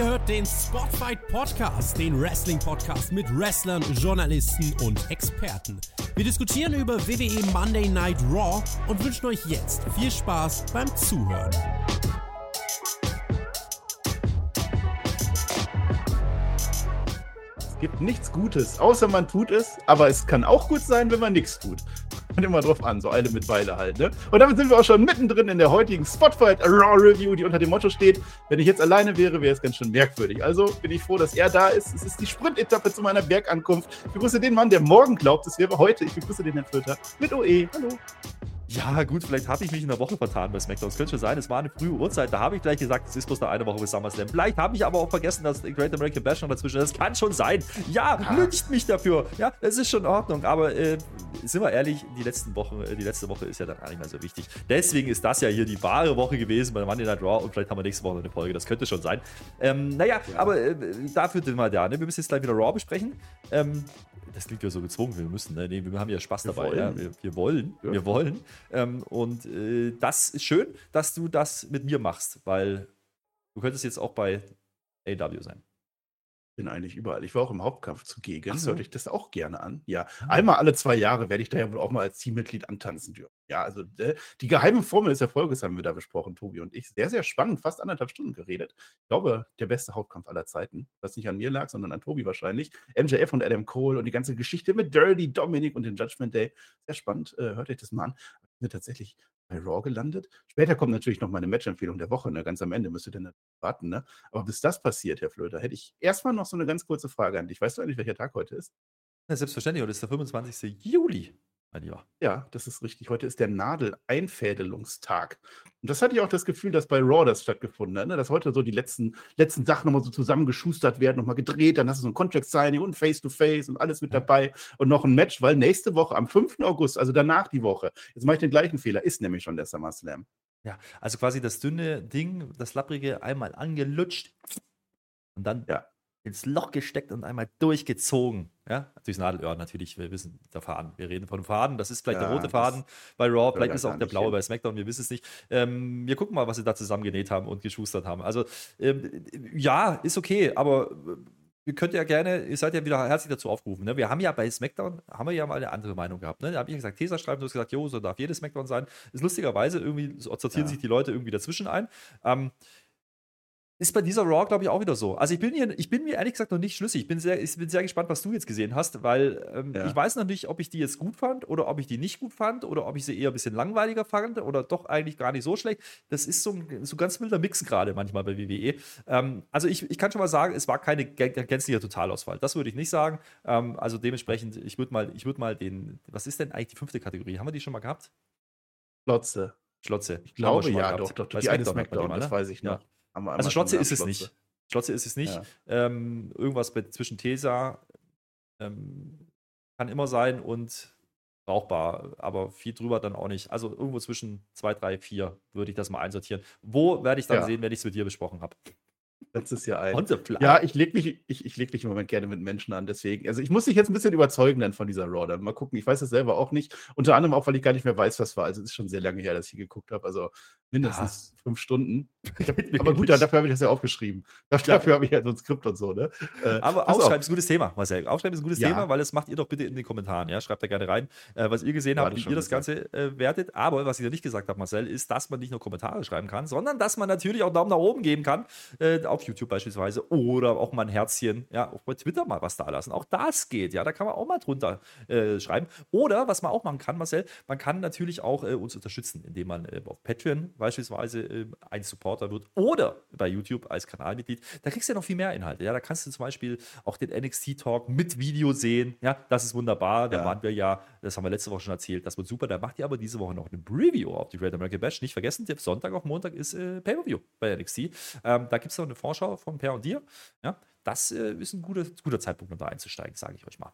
Ihr hört den Spotfight Podcast, den Wrestling-Podcast mit Wrestlern, Journalisten und Experten. Wir diskutieren über WWE Monday Night Raw und wünschen euch jetzt viel Spaß beim Zuhören. Es gibt nichts Gutes, außer man tut es, aber es kann auch gut sein, wenn man nichts tut. Kommt immer drauf an, so eine mit Weile halt, ne? Und damit sind wir auch schon mittendrin in der heutigen Spotfight Raw Review, die unter dem Motto steht, wenn ich jetzt alleine wäre, wäre es ganz schön merkwürdig. Also bin ich froh, dass er da ist. Es ist die Sprintetappe zu meiner Bergankunft. Ich begrüße den Mann, der morgen glaubt, es wäre heute. Ich begrüße den Herrn Flöter mit OE. Hallo. Ja, gut, vielleicht habe ich mich in der Woche vertan bei SmackDown. Es könnte schon sein, es war eine frühe Uhrzeit. Da habe ich gleich gesagt, es ist bloß noch eine Woche bis SummerSlam. Vielleicht habe ich aber auch vergessen, dass Great American Bash noch dazwischen ist. Das kann schon sein. Ja, ah. lüncht mich dafür. Ja, es ist schon in Ordnung. Aber äh, sind wir ehrlich, die letzten Wochen, äh, die letzte Woche ist ja dann gar nicht mehr so wichtig. Deswegen ist das ja hier die wahre Woche gewesen bei Monday Night Raw und vielleicht haben wir nächste Woche noch eine Folge. Das könnte schon sein. Ähm, naja, ja. aber äh, dafür sind wir da. Ne? Wir müssen jetzt gleich wieder Raw besprechen. Ähm, das klingt ja so gezwungen, wir müssen. Ne? Nee, wir haben ja Spaß wir dabei. Ja? Wir, wir, wollen. Ja. Wir wollen. Ähm, und äh, das ist schön, dass du das mit mir machst, weil du könntest jetzt auch bei AW sein bin eigentlich überall. Ich war auch im Hauptkampf zugegen. So. Hörte ich das auch gerne an. Ja, ah. einmal alle zwei Jahre werde ich da ja wohl auch mal als Teammitglied antanzen dürfen. Ja, also äh, die geheime Formel des Erfolges haben wir da besprochen, Tobi und ich. Sehr, sehr spannend, fast anderthalb Stunden geredet. Ich glaube, der beste Hauptkampf aller Zeiten. Was nicht an mir lag, sondern an Tobi wahrscheinlich. MJF und Adam Cole und die ganze Geschichte mit Dirty, Dominic und dem Judgment Day. Sehr spannend. Äh, hört euch das mal an. Bin tatsächlich bei Raw gelandet. Später kommt natürlich noch meine Match-Empfehlung der Woche, ne? ganz am Ende müsst ihr dann warten. Ne? Aber bis das passiert, Herr Flöter, hätte ich erstmal noch so eine ganz kurze Frage an dich. Weißt du eigentlich, welcher Tag heute ist? Ja, selbstverständlich, heute ist der 25. Juli mein Lieber. Ja, das ist richtig. Heute ist der Nadeleinfädelungstag. Und das hatte ich auch das Gefühl, dass bei Raw das stattgefunden hat, ne? dass heute so die letzten, letzten Sachen nochmal so zusammengeschustert werden, nochmal gedreht, dann hast du so ein Contract-Signing und Face-to-Face -face und alles mit dabei und noch ein Match, weil nächste Woche, am 5. August, also danach die Woche, jetzt mache ich den gleichen Fehler, ist nämlich schon der SummerSlam. Ja, also quasi das dünne Ding, das lapprige, einmal angelutscht und dann ja ins Loch gesteckt und einmal durchgezogen. Ja, durchs Nadelöhr natürlich, wir wissen, der Faden. Wir reden von Faden. Das ist vielleicht ja, der rote Faden bei Raw, vielleicht ist es auch der blaue hin. bei SmackDown, wir wissen es nicht. Ähm, wir gucken mal, was sie da zusammengenäht haben und geschustert haben. Also, ähm, ja, ist okay, aber äh, ihr könnt ja gerne, ihr seid ja wieder herzlich dazu aufgerufen. Ne? Wir haben ja bei SmackDown, haben wir ja mal eine andere Meinung gehabt. Ne? Da habe ich gesagt, Tesa schreiben, du hast gesagt, jo, so darf jedes SmackDown sein. Ist lustigerweise irgendwie, sortieren ja. sich die Leute irgendwie dazwischen ein. Ähm, ist bei dieser Raw, glaube ich, auch wieder so. Also ich bin, hier, ich bin mir ehrlich gesagt noch nicht schlüssig. Ich bin sehr, ich bin sehr gespannt, was du jetzt gesehen hast, weil ähm, ja. ich weiß noch nicht, ob ich die jetzt gut fand oder ob ich die nicht gut fand oder ob ich sie eher ein bisschen langweiliger fand oder doch eigentlich gar nicht so schlecht. Das ist so ein so ganz wilder Mix gerade manchmal bei WWE. Ähm, also ich, ich kann schon mal sagen, es war keine gänzlicher Totalausfall. Das würde ich nicht sagen. Ähm, also dementsprechend, ich würde mal, würd mal den, was ist denn eigentlich die fünfte Kategorie? Haben wir die schon mal gehabt? Schlotze. Schlotze. Ich glaube ja, doch, doch. Die eine Smackdown, das ne? weiß ich noch. Ja also Schlotze ist es nicht. Schlotze ist es nicht. Ja. Ähm, irgendwas zwischen Tesa ähm, kann immer sein und brauchbar, aber viel drüber dann auch nicht. Also irgendwo zwischen 2, 3, 4 würde ich das mal einsortieren. Wo werde ich dann ja. sehen, wenn ich es mit dir besprochen habe? Letztes Jahr ein. Ja, ich lege mich, ich, ich leg mich im Moment gerne mit Menschen an, deswegen. Also ich muss dich jetzt ein bisschen überzeugen dann von dieser Raw. Dann mal gucken. Ich weiß es selber auch nicht. Unter anderem auch, weil ich gar nicht mehr weiß, was war. Also es ist schon sehr lange her, dass ich geguckt habe. Also mindestens ja. fünf Stunden. Hab, aber gut, dafür habe ich das ja aufgeschrieben. Dafür, dafür habe ich ja so ein Skript und so, ne? Äh, aber aufschreiben ist ein gutes Thema, Marcel. Aufschreiben ist ein gutes ja. Thema, weil das macht ihr doch bitte in den Kommentaren. Ja? Schreibt da gerne rein, äh, was ihr gesehen habt, wie ihr das Ganze äh, wertet. Aber was ich ja nicht gesagt habe, Marcel, ist, dass man nicht nur Kommentare schreiben kann, sondern dass man natürlich auch Daumen nach oben geben kann. Äh, auf YouTube beispielsweise. Oder auch mal ein Herzchen. Ja, auch bei Twitter mal was da lassen. Auch das geht. Ja, da kann man auch mal drunter äh, schreiben. Oder was man auch machen kann, Marcel, man kann natürlich auch äh, uns unterstützen, indem man auf Patreon beispielsweise äh, ein Supporter wird oder bei YouTube als Kanalmitglied, da kriegst du ja noch viel mehr Inhalte. Ja, da kannst du zum Beispiel auch den NXT-Talk mit Video sehen. Ja, das ist wunderbar. Da ja. waren wir ja, das haben wir letzte Woche schon erzählt, das wird super. Da macht ihr aber diese Woche noch eine Preview auf die Great American Bash. Nicht vergessen, Sonntag auf Montag ist äh, Pay-Per-View bei NXT. Ähm, da gibt es noch eine Vorschau von Per und dir. Ja, das äh, ist ein guter, guter Zeitpunkt, um da einzusteigen, sage ich euch mal.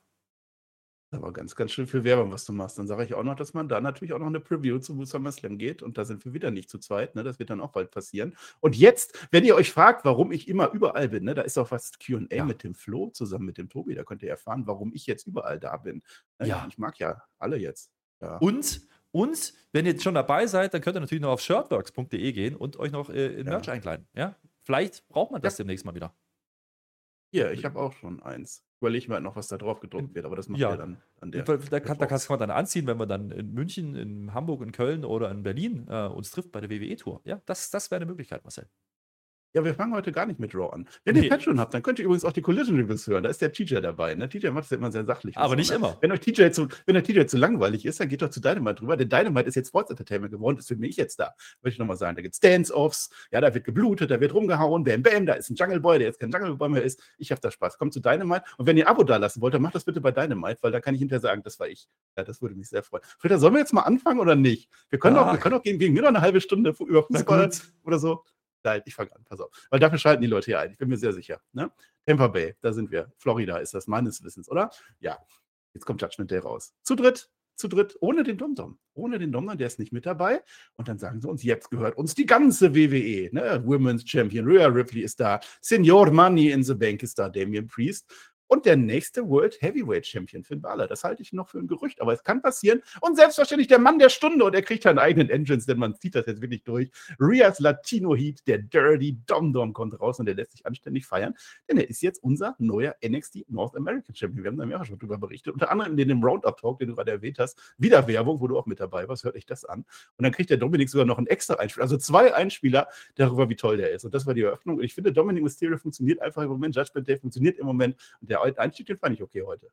Aber ganz, ganz schön viel Werbung, was du machst. Dann sage ich auch noch, dass man da natürlich auch noch eine Preview zu SummerSlam geht. Und da sind wir wieder nicht zu zweit. Ne? Das wird dann auch bald passieren. Und jetzt, wenn ihr euch fragt, warum ich immer überall bin, ne? da ist auch was QA ja. mit dem Flo zusammen mit dem Tobi. Da könnt ihr erfahren, warum ich jetzt überall da bin. Ne? Ja. Ich mag ja alle jetzt. Ja. Und und wenn ihr schon dabei seid, dann könnt ihr natürlich noch auf shirtworks.de gehen und euch noch äh, in Merch ja. einkleiden. Ja? Vielleicht braucht man das ja. demnächst mal wieder. Hier, ich habe auch schon eins. Überlege mir halt noch, was da drauf gedruckt wird, aber das macht ja, ja dann an der. Da, da, kann, da kann man dann anziehen, wenn man dann in München, in Hamburg, in Köln oder in Berlin äh, uns trifft bei der WWE-Tour. Ja, das, das wäre eine Möglichkeit, Marcel. Ja, wir fangen heute gar nicht mit Raw an. Wenn nee. ihr Patreon habt, dann könnt ihr übrigens auch die Collision Reviews hören. Da ist der TJ dabei. Ne? TJ macht es ja immer sehr sachlich. Aber nicht ne? immer. Wenn euch TJ zu, wenn der TJ zu langweilig ist, dann geht doch zu Dynamite drüber. Denn Dynamite ist jetzt Sports Entertainment geworden. Deswegen bin ich jetzt da. Möchte ich nochmal sagen. Da gibt es Dance-Offs. Ja, da wird geblutet, da wird rumgehauen. Bam, bam. Da ist ein Jungle Boy, der jetzt kein Jungle Boy mehr ist. Ich habe da Spaß. Kommt zu Dynamite. Und wenn ihr ein Abo da lassen wollt, dann macht das bitte bei Dynamite, weil da kann ich hinterher sagen, das war ich. Ja, das würde mich sehr freuen. Frieda, sollen wir jetzt mal anfangen oder nicht? Wir können, auch, wir können auch gegen, gegen mir noch eine halbe Stunde über Fußball oder so. Nein, ich fange an, pass auf. Weil dafür schalten die Leute hier ein. Ich bin mir sehr sicher. Ne? Tampa Bay, da sind wir. Florida ist das meines Wissens, oder? Ja. Jetzt kommt Judgment Day raus. Zu dritt, zu dritt, ohne den Domdom. Ohne den Domdom, der ist nicht mit dabei. Und dann sagen sie uns, jetzt gehört uns die ganze WWE. Ne? Women's Champion, Rhea Ripley ist da, Senior Money in the Bank ist da, Damian Priest und der nächste World Heavyweight Champion, Finn Balor. Das halte ich noch für ein Gerücht, aber es kann passieren. Und selbstverständlich der Mann der Stunde und er kriegt einen eigenen Engines, denn man zieht das jetzt wirklich durch. Rias Latino Heat, der Dirty Dom Dom kommt raus und der lässt sich anständig feiern, denn er ist jetzt unser neuer NXT North American Champion. Wir haben da mehrfach schon drüber berichtet, unter anderem in dem Roundup Talk, den du gerade erwähnt hast. Wieder Werbung, wo du auch mit dabei warst, hört euch das an. Und dann kriegt der Dominik sogar noch einen extra Einspieler, also zwei Einspieler darüber, wie toll der ist. Und das war die Eröffnung. Und ich finde, Dominic Mysterio funktioniert einfach im Moment, Judgment Day funktioniert im Moment und der Einstieg, den fand ich okay heute.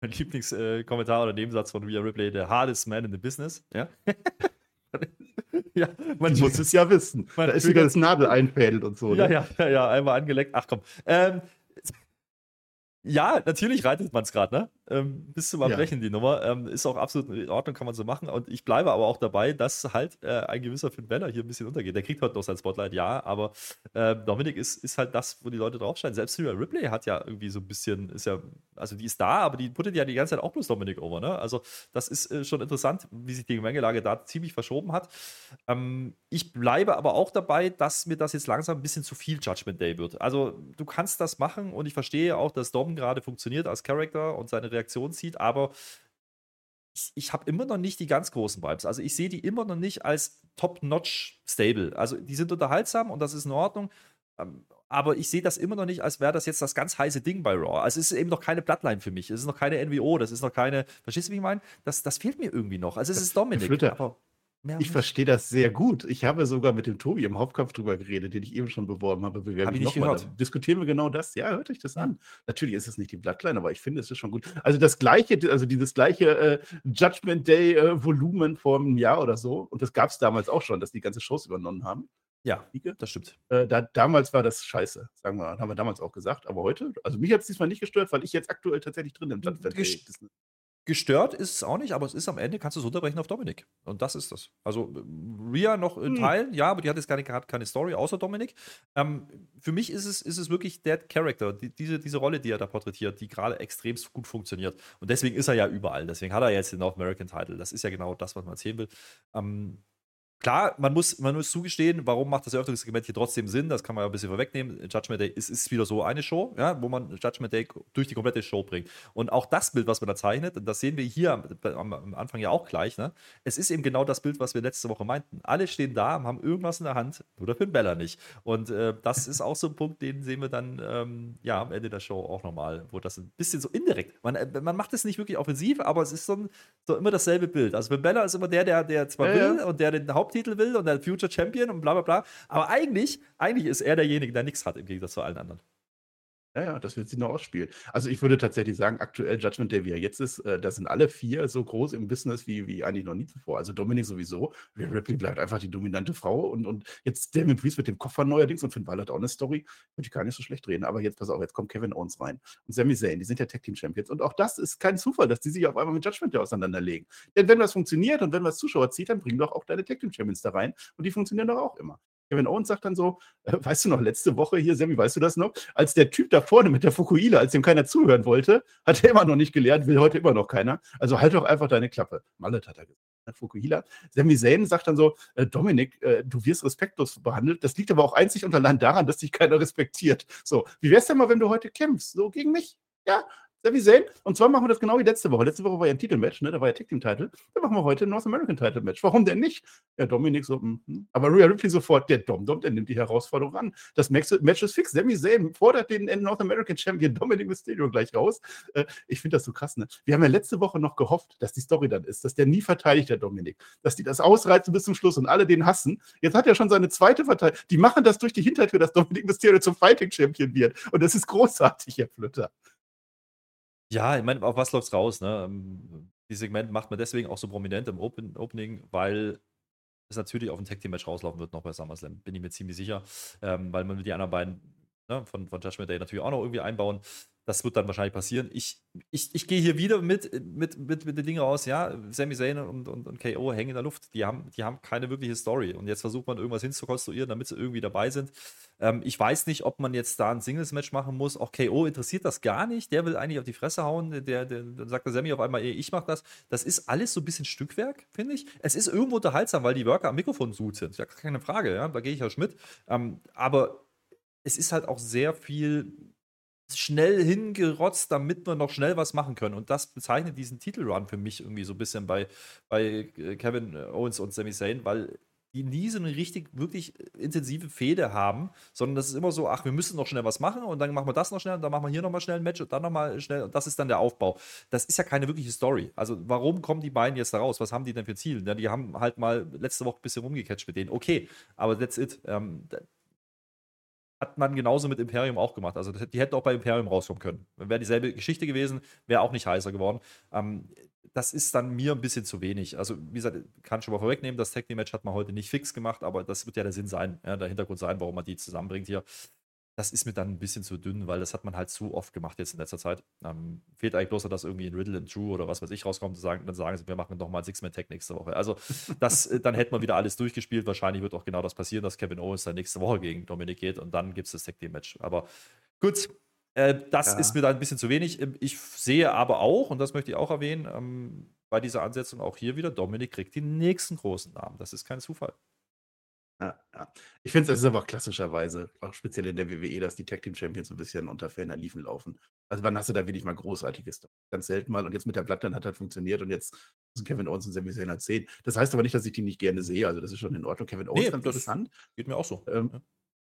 Mein Lieblingskommentar äh, oder Nebensatz von Rhea Ripley, der hardest man in the business. Ja. ja, man muss es ja wissen. Da ist wieder das Nadel einfädelt und so. Ja, ne? ja, ja, ja, einmal angeleckt. Ach komm. Ähm, ja, natürlich reitet man es gerade, ne? Ähm, bis zum Erbrechen ja. die Nummer. Ähm, ist auch absolut in Ordnung, kann man so machen. Und ich bleibe aber auch dabei, dass halt äh, ein gewisser Finn Beller hier ein bisschen untergeht. Der kriegt heute noch sein Spotlight, ja, aber äh, Dominik ist, ist halt das, wo die Leute draufscheinen. Selbst Rhea Ripley hat ja irgendwie so ein bisschen, ist ja, also die ist da, aber die puttet ja die ganze Zeit auch bloß Dominik over, ne? Also das ist äh, schon interessant, wie sich die Gemengelage da ziemlich verschoben hat. Ähm, ich bleibe aber auch dabei, dass mir das jetzt langsam ein bisschen zu viel Judgment Day wird. Also du kannst das machen und ich verstehe auch, dass Dom gerade funktioniert als Charakter und seine Reaktion zieht, aber ich, ich habe immer noch nicht die ganz großen Vibes. Also ich sehe die immer noch nicht als Top-Notch-Stable. Also die sind unterhaltsam und das ist in Ordnung. Ähm, aber ich sehe das immer noch nicht, als wäre das jetzt das ganz heiße Ding bei Raw. Also es ist eben noch keine Bloodline für mich. Es ist noch keine NWO, das ist noch keine. Verstehst du, wie ich meine? Das, das fehlt mir irgendwie noch. Also es ist Dominik. Flitter, aber ich verstehe das sehr gut. Ich habe sogar mit dem Tobi im Hauptkampf drüber geredet, den ich eben schon beworben habe. Habe ich nicht gehört. Diskutieren wir genau das. Ja, hört euch das an. Natürlich ist es nicht die Bloodline, aber ich finde, es ist schon gut. Also das gleiche, also dieses gleiche äh, Judgment Day äh, Volumen vor einem Jahr oder so. Und das gab es damals auch schon, dass die ganze Shows übernommen haben. Ja, das stimmt. Äh, da, damals war das scheiße, sagen wir, haben wir damals auch gesagt. Aber heute, also mich hat es diesmal nicht gestört, weil ich jetzt aktuell tatsächlich drin im Judgment Day. Gestört ist es auch nicht, aber es ist am Ende, kannst du es runterbrechen auf Dominik. Und das ist das. Also Ria noch in hm. Teilen, ja, aber die hat jetzt keine, keine Story außer Dominik. Ähm, für mich ist es, ist es wirklich der Character, die, diese, diese Rolle, die er da porträtiert, die gerade extrem gut funktioniert. Und deswegen ist er ja überall. Deswegen hat er jetzt den North American Title. Das ist ja genau das, was man erzählen will. Ähm, Klar, man muss, man muss zugestehen, warum macht das Eröffnungssegment hier trotzdem Sinn? Das kann man ja ein bisschen vorwegnehmen. Judgment Day ist, ist wieder so eine Show, ja, wo man Judgment Day durch die komplette Show bringt. Und auch das Bild, was man da zeichnet, das sehen wir hier am, am Anfang ja auch gleich, ne? es ist eben genau das Bild, was wir letzte Woche meinten. Alle stehen da, haben irgendwas in der Hand, nur der Finn Bella nicht. Und äh, das ist auch so ein Punkt, den sehen wir dann ähm, ja, am Ende der Show auch nochmal, wo das ein bisschen so indirekt, man, äh, man macht es nicht wirklich offensiv, aber es ist so, ein, so immer dasselbe Bild. Also Finn Bella ist immer der, der, der zwar ja, will ja. und der den Haupt Titel will und der Future Champion und bla bla bla. Aber eigentlich, eigentlich ist er derjenige, der nichts hat im Gegensatz zu allen anderen. Ja, ja, das wird sich noch ausspielen. Also ich würde tatsächlich sagen, aktuell Judgment Day, wie er jetzt ist, äh, da sind alle vier so groß im Business wie, wie eigentlich noch nie zuvor. Also Dominik sowieso, Ripley bleibt einfach die dominante Frau und, und jetzt Damien Priest mit dem Koffer neuerdings und Finn Balor hat auch eine Story, würde ich gar nicht so schlecht reden. Aber jetzt, pass auf, jetzt kommt Kevin Owens rein und Sami Zayn, die sind ja Tag Team Champions und auch das ist kein Zufall, dass die sich auf einmal mit Judgment Day auseinanderlegen. Denn wenn das funktioniert und wenn was Zuschauer zieht, dann bringen doch auch deine Tag Team Champions da rein und die funktionieren doch auch immer. Kevin Owens sagt dann so, äh, weißt du noch, letzte Woche hier, Sammy, weißt du das noch? Als der Typ da vorne mit der Fukuila, als dem keiner zuhören wollte, hat er immer noch nicht gelernt, will heute immer noch keiner. Also halt doch einfach deine Klappe. Mallet hat er gesagt. Fukuhila. Sami Zayn sagt dann so, äh, Dominik, äh, du wirst respektlos behandelt. Das liegt aber auch einzig und allein daran, dass dich keiner respektiert. So, wie wär's denn mal, wenn du heute kämpfst? So gegen mich? Ja, Sami Zayn. Und zwar machen wir das genau wie letzte Woche. Letzte Woche war ja ein Titelmatch, ne? Da war ja Tag Team Title. Dann machen wir heute ein North American Title Match. Warum denn nicht? Ja, Dominik so, mm. aber Rhea Ripley sofort, der Dom Dom, der nimmt die Herausforderung an. Das Match ist fix. Sami Zayn fordert den North American Champion Dominic Mysterio gleich raus. Äh, ich finde das so krass, ne? Wir haben ja letzte Woche noch gehofft, dass die Story dann ist, dass der nie verteidigt, der Dominik. Dass die das ausreizen bis zum Schluss und alle den hassen. Jetzt hat er schon seine zweite Verteidigung. Die machen das durch die Hintertür, dass Dominic Mysterio zum Fighting Champion wird. Und das ist großartig, Herr Flütter. Ja, ich meine, auf was läuft's raus, ne? Ähm, dieses Segment macht man deswegen auch so prominent im Open Opening, weil es natürlich auf ein Tag Team Match rauslaufen wird, noch bei SummerSlam. Bin ich mir ziemlich sicher. Ähm, weil man die anderen beiden ne, von, von Judgment Day natürlich auch noch irgendwie einbauen. Das wird dann wahrscheinlich passieren. Ich, ich, ich gehe hier wieder mit, mit, mit, mit den Dingen raus, ja. Sami Zayn und, und, und KO hängen in der Luft. Die haben, die haben keine wirkliche Story. Und jetzt versucht man irgendwas hinzukonstruieren, damit sie irgendwie dabei sind. Ähm, ich weiß nicht, ob man jetzt da ein Singles-Match machen muss. Auch KO interessiert das gar nicht. Der will eigentlich auf die Fresse hauen. Der, der, der sagt der Sammy auf einmal, ey, ich mach das. Das ist alles so ein bisschen Stückwerk, finde ich. Es ist irgendwo unterhaltsam, weil die Worker am Mikrofon gut sind. Ja, keine Frage, ja. Da gehe ich ja mit. Ähm, aber es ist halt auch sehr viel schnell hingerotzt, damit wir noch schnell was machen können. Und das bezeichnet diesen Titelrun für mich irgendwie so ein bisschen bei, bei äh, Kevin Owens und Sami Zayn, weil die nie so eine richtig, wirklich intensive Fehde haben, sondern das ist immer so, ach, wir müssen noch schnell was machen und dann machen wir das noch schnell und dann machen wir hier nochmal schnell ein Match und dann nochmal schnell und das ist dann der Aufbau. Das ist ja keine wirkliche Story. Also warum kommen die beiden jetzt da raus? Was haben die denn für Ziele? Ja, die haben halt mal letzte Woche ein bisschen rumgecatcht mit denen. Okay, aber that's it. Ähm, hat man genauso mit Imperium auch gemacht. Also die hätten auch bei Imperium rauskommen können. Wäre dieselbe Geschichte gewesen, wäre auch nicht heißer geworden. Ähm, das ist dann mir ein bisschen zu wenig. Also, wie gesagt, kann ich schon mal vorwegnehmen, das Tag Match hat man heute nicht fix gemacht, aber das wird ja der Sinn sein, ja, der Hintergrund sein, warum man die zusammenbringt hier das ist mir dann ein bisschen zu dünn, weil das hat man halt zu oft gemacht jetzt in letzter Zeit. Ähm, fehlt eigentlich bloß, dass irgendwie ein Riddle and True oder was weiß ich rauskommt, sagen, dann sagen sie, wir machen nochmal Six-Man-Tag nächste Woche. Also, das, äh, dann hätte man wieder alles durchgespielt. Wahrscheinlich wird auch genau das passieren, dass Kevin Owens dann nächste Woche gegen Dominik geht und dann gibt es das Tag-Team-Match. Aber gut, äh, das ja. ist mir da ein bisschen zu wenig. Ähm, ich sehe aber auch, und das möchte ich auch erwähnen, ähm, bei dieser Ansetzung auch hier wieder, Dominik kriegt den nächsten großen Namen. Das ist kein Zufall. Ja, ja. Ich finde, es ist aber klassischerweise, auch speziell in der WWE, dass die Tag Team Champions so ein bisschen unter ferner Liefen laufen. Also wann hast du da wirklich mal Großartiges? Ganz selten mal. Und jetzt mit der Bloodline hat das funktioniert und jetzt sind Kevin Owens und Sami Zayn als 10. Das heißt aber nicht, dass ich die nicht gerne sehe. Also das ist schon in Ordnung. Kevin Owens nee, ganz interessant. Geht mir auch so. Ähm, ja.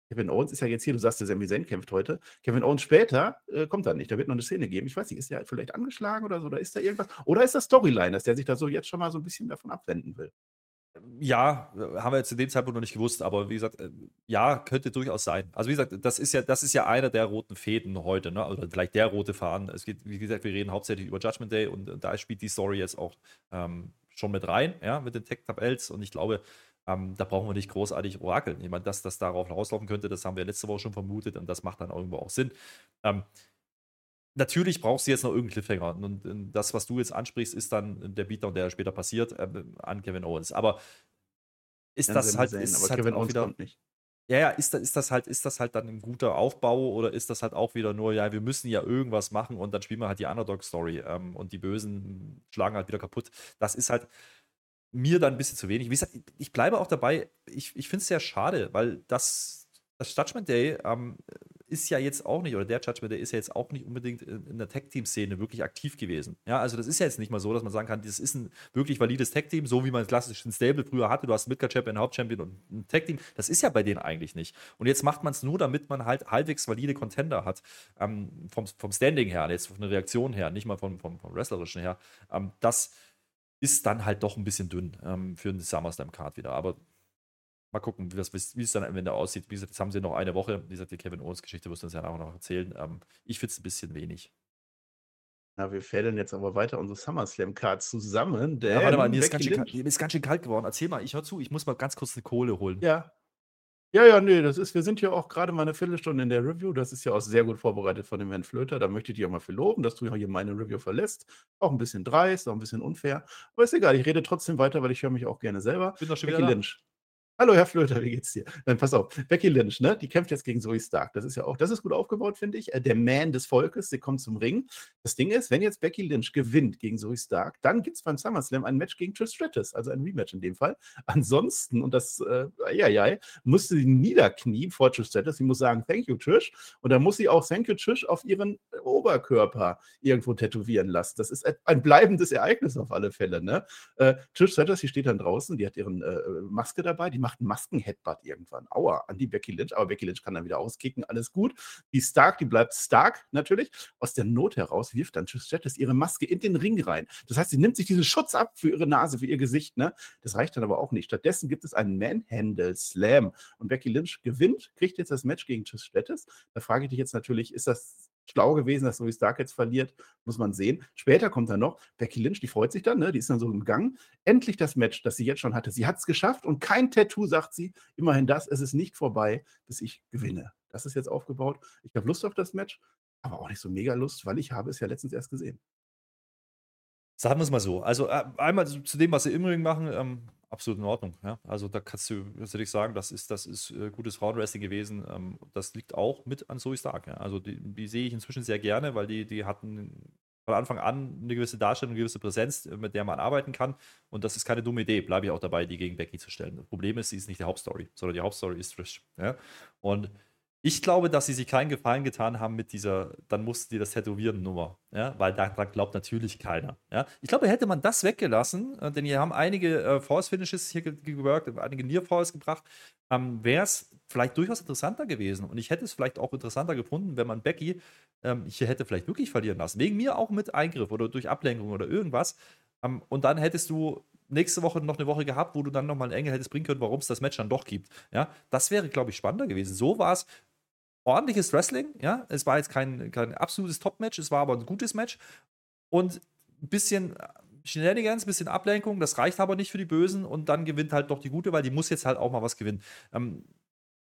Kevin Owens ist ja jetzt hier, du sagst, der Sami Zayn kämpft heute. Kevin Owens später äh, kommt da nicht. Da wird noch eine Szene geben. Ich weiß nicht, ist der vielleicht angeschlagen oder so? Oder ist da irgendwas? Oder ist das Storyline, dass der sich da so jetzt schon mal so ein bisschen davon abwenden will? Ja, haben wir jetzt in dem Zeitpunkt noch nicht gewusst, aber wie gesagt, äh, ja, könnte durchaus sein. Also wie gesagt, das ist ja, das ist ja einer der roten Fäden heute, ne? Oder vielleicht der rote Faden. Es geht, wie gesagt, wir reden hauptsächlich über Judgment Day und da spielt die Story jetzt auch ähm, schon mit rein, ja, mit den Tech-Tab-Els und ich glaube, ähm, da brauchen wir nicht großartig orakeln. Ich meine, dass das darauf rauslaufen könnte, das haben wir letzte Woche schon vermutet und das macht dann irgendwo auch Sinn. Ähm, natürlich brauchst du jetzt noch irgendeinen Cliffhanger. Und, das, was du jetzt ansprichst, ist dann der Beatdown, der später passiert, äh, an Kevin Owens. Aber ist das halt, ist aber halt Kevin Owens wieder, kommt nicht. Ja, ja, ist, ist, das halt, ist das halt dann ein guter Aufbau oder ist das halt auch wieder nur, ja, wir müssen ja irgendwas machen und dann spielen wir halt die Underdog-Story ähm, und die Bösen schlagen halt wieder kaputt. Das ist halt mir dann ein bisschen zu wenig. Wie gesagt, ich bleibe auch dabei, ich, ich finde es sehr schade, weil das, das Judgment Day ähm, ist ja jetzt auch nicht, oder der Judgment, der ist ja jetzt auch nicht unbedingt in der Tag-Team-Szene wirklich aktiv gewesen. Ja, also das ist ja jetzt nicht mal so, dass man sagen kann, das ist ein wirklich valides Tag-Team, so wie man es klassisch in Stable früher hatte. Du hast Midcard-Champion, einen Hauptchampion und ein Tag-Team. Das ist ja bei denen eigentlich nicht. Und jetzt macht man es nur, damit man halt halbwegs valide Contender hat. Ähm, vom, vom Standing her, jetzt von der Reaktion her, nicht mal vom, vom, vom Wrestlerischen her. Ähm, das ist dann halt doch ein bisschen dünn ähm, für einen SummerSlam-Card wieder. Aber Mal gucken, wie, das, wie es dann am Ende aussieht. Wie gesagt, jetzt haben sie noch eine Woche. Wie gesagt, die Kevin Owens-Geschichte wirst du uns ja auch noch erzählen. Ähm, ich finde es ein bisschen wenig. Na, wir fädeln jetzt aber weiter unsere SummerSlam-Card zusammen. ja, warte mal, mir ist, ganz schön kalt, mir ist ganz schön kalt geworden. Erzähl mal, ich hör zu, ich muss mal ganz kurz eine Kohle holen. Ja. Ja, ja, nee, das ist, wir sind ja auch gerade mal eine Viertelstunde in der Review. Das ist ja auch sehr gut vorbereitet von dem Herrn Flöter. Da möchte ich dich auch mal für loben, dass du hier meine Review verlässt. Auch ein bisschen dreist, auch ein bisschen unfair. Aber ist egal, ich rede trotzdem weiter, weil ich höre mich auch gerne selber. Bin doch schon wieder Lynch. Hallo, Herr Flöter, wie geht's dir? Dann pass auf, Becky Lynch, ne? Die kämpft jetzt gegen Zoe Stark. Das ist ja auch, das ist gut aufgebaut, finde ich. Äh, der Man des Volkes, sie kommt zum Ring. Das Ding ist, wenn jetzt Becky Lynch gewinnt gegen Zoe Stark, dann gibt es beim SummerSlam ein Match gegen Trish Stratus, also ein Rematch in dem Fall. Ansonsten, und das, äh, ja, musste sie niederknien vor Trish Stratus. Sie muss sagen, thank you, Trish. Und dann muss sie auch thank you, Trish auf ihren Oberkörper irgendwo tätowieren lassen. Das ist ein bleibendes Ereignis auf alle Fälle, ne? Äh, Trish Stratus, die steht dann draußen, die hat ihren äh, Maske dabei, die macht einen Masken-Headbutt irgendwann. Aua, an die Becky Lynch. Aber Becky Lynch kann dann wieder auskicken, alles gut. Die Stark, die bleibt stark natürlich. Aus der Not heraus wirft dann Trish Stratus ihre Maske in den Ring rein. Das heißt, sie nimmt sich diesen Schutz ab für ihre Nase, für ihr Gesicht. Ne? Das reicht dann aber auch nicht. Stattdessen gibt es einen Manhandle Slam. Und Becky Lynch gewinnt, kriegt jetzt das Match gegen Trish Stratus. Da frage ich dich jetzt natürlich, ist das schlau gewesen, dass Zoe Stark jetzt verliert, muss man sehen. Später kommt dann noch Becky Lynch, die freut sich dann, ne? die ist dann so im Gang. Endlich das Match, das sie jetzt schon hatte. Sie hat es geschafft und kein Tattoo, sagt sie. Immerhin das, es ist nicht vorbei, bis ich gewinne. Das ist jetzt aufgebaut. Ich habe Lust auf das Match, aber auch nicht so mega Lust, weil ich habe es ja letztens erst gesehen. Sagen wir es mal so. Also äh, einmal zu dem, was sie im Ring machen, ähm, absolut in Ordnung. Ja? Also da kannst du natürlich sagen, das ist, das ist äh, gutes Frauenwrestling gewesen. Ähm, das liegt auch mit an Zoe Stark. Ja? Also die, die, sehe ich inzwischen sehr gerne, weil die, die hatten von Anfang an eine gewisse Darstellung, eine gewisse Präsenz, äh, mit der man arbeiten kann. Und das ist keine dumme Idee, bleibe ich auch dabei, die gegen Becky zu stellen. Das Problem ist, sie ist nicht die Hauptstory, sondern die Hauptstory ist Trish. Ja? Und ich glaube, dass sie sich keinen Gefallen getan haben mit dieser, dann mussten die das tätowieren Nummer, ja, weil daran glaubt natürlich keiner. Ja. Ich glaube, hätte man das weggelassen, äh, denn hier haben einige äh, Force Finishes hier gewirkt, einige Near Falls gebracht, ähm, wäre es vielleicht durchaus interessanter gewesen. Und ich hätte es vielleicht auch interessanter gefunden, wenn man Becky ähm, hier hätte vielleicht wirklich verlieren lassen. Wegen mir auch mit Eingriff oder durch Ablenkung oder irgendwas. Ähm, und dann hättest du nächste Woche noch eine Woche gehabt, wo du dann nochmal einen Engel hättest bringen können, warum es das Match dann doch gibt. Ja, das wäre, glaube ich, spannender gewesen. So war es ordentliches Wrestling, ja. Es war jetzt kein, kein absolutes Top-Match, es war aber ein gutes Match. Und ein bisschen Shenanigans, ein bisschen Ablenkung, das reicht aber nicht für die Bösen und dann gewinnt halt doch die Gute, weil die muss jetzt halt auch mal was gewinnen. Ähm,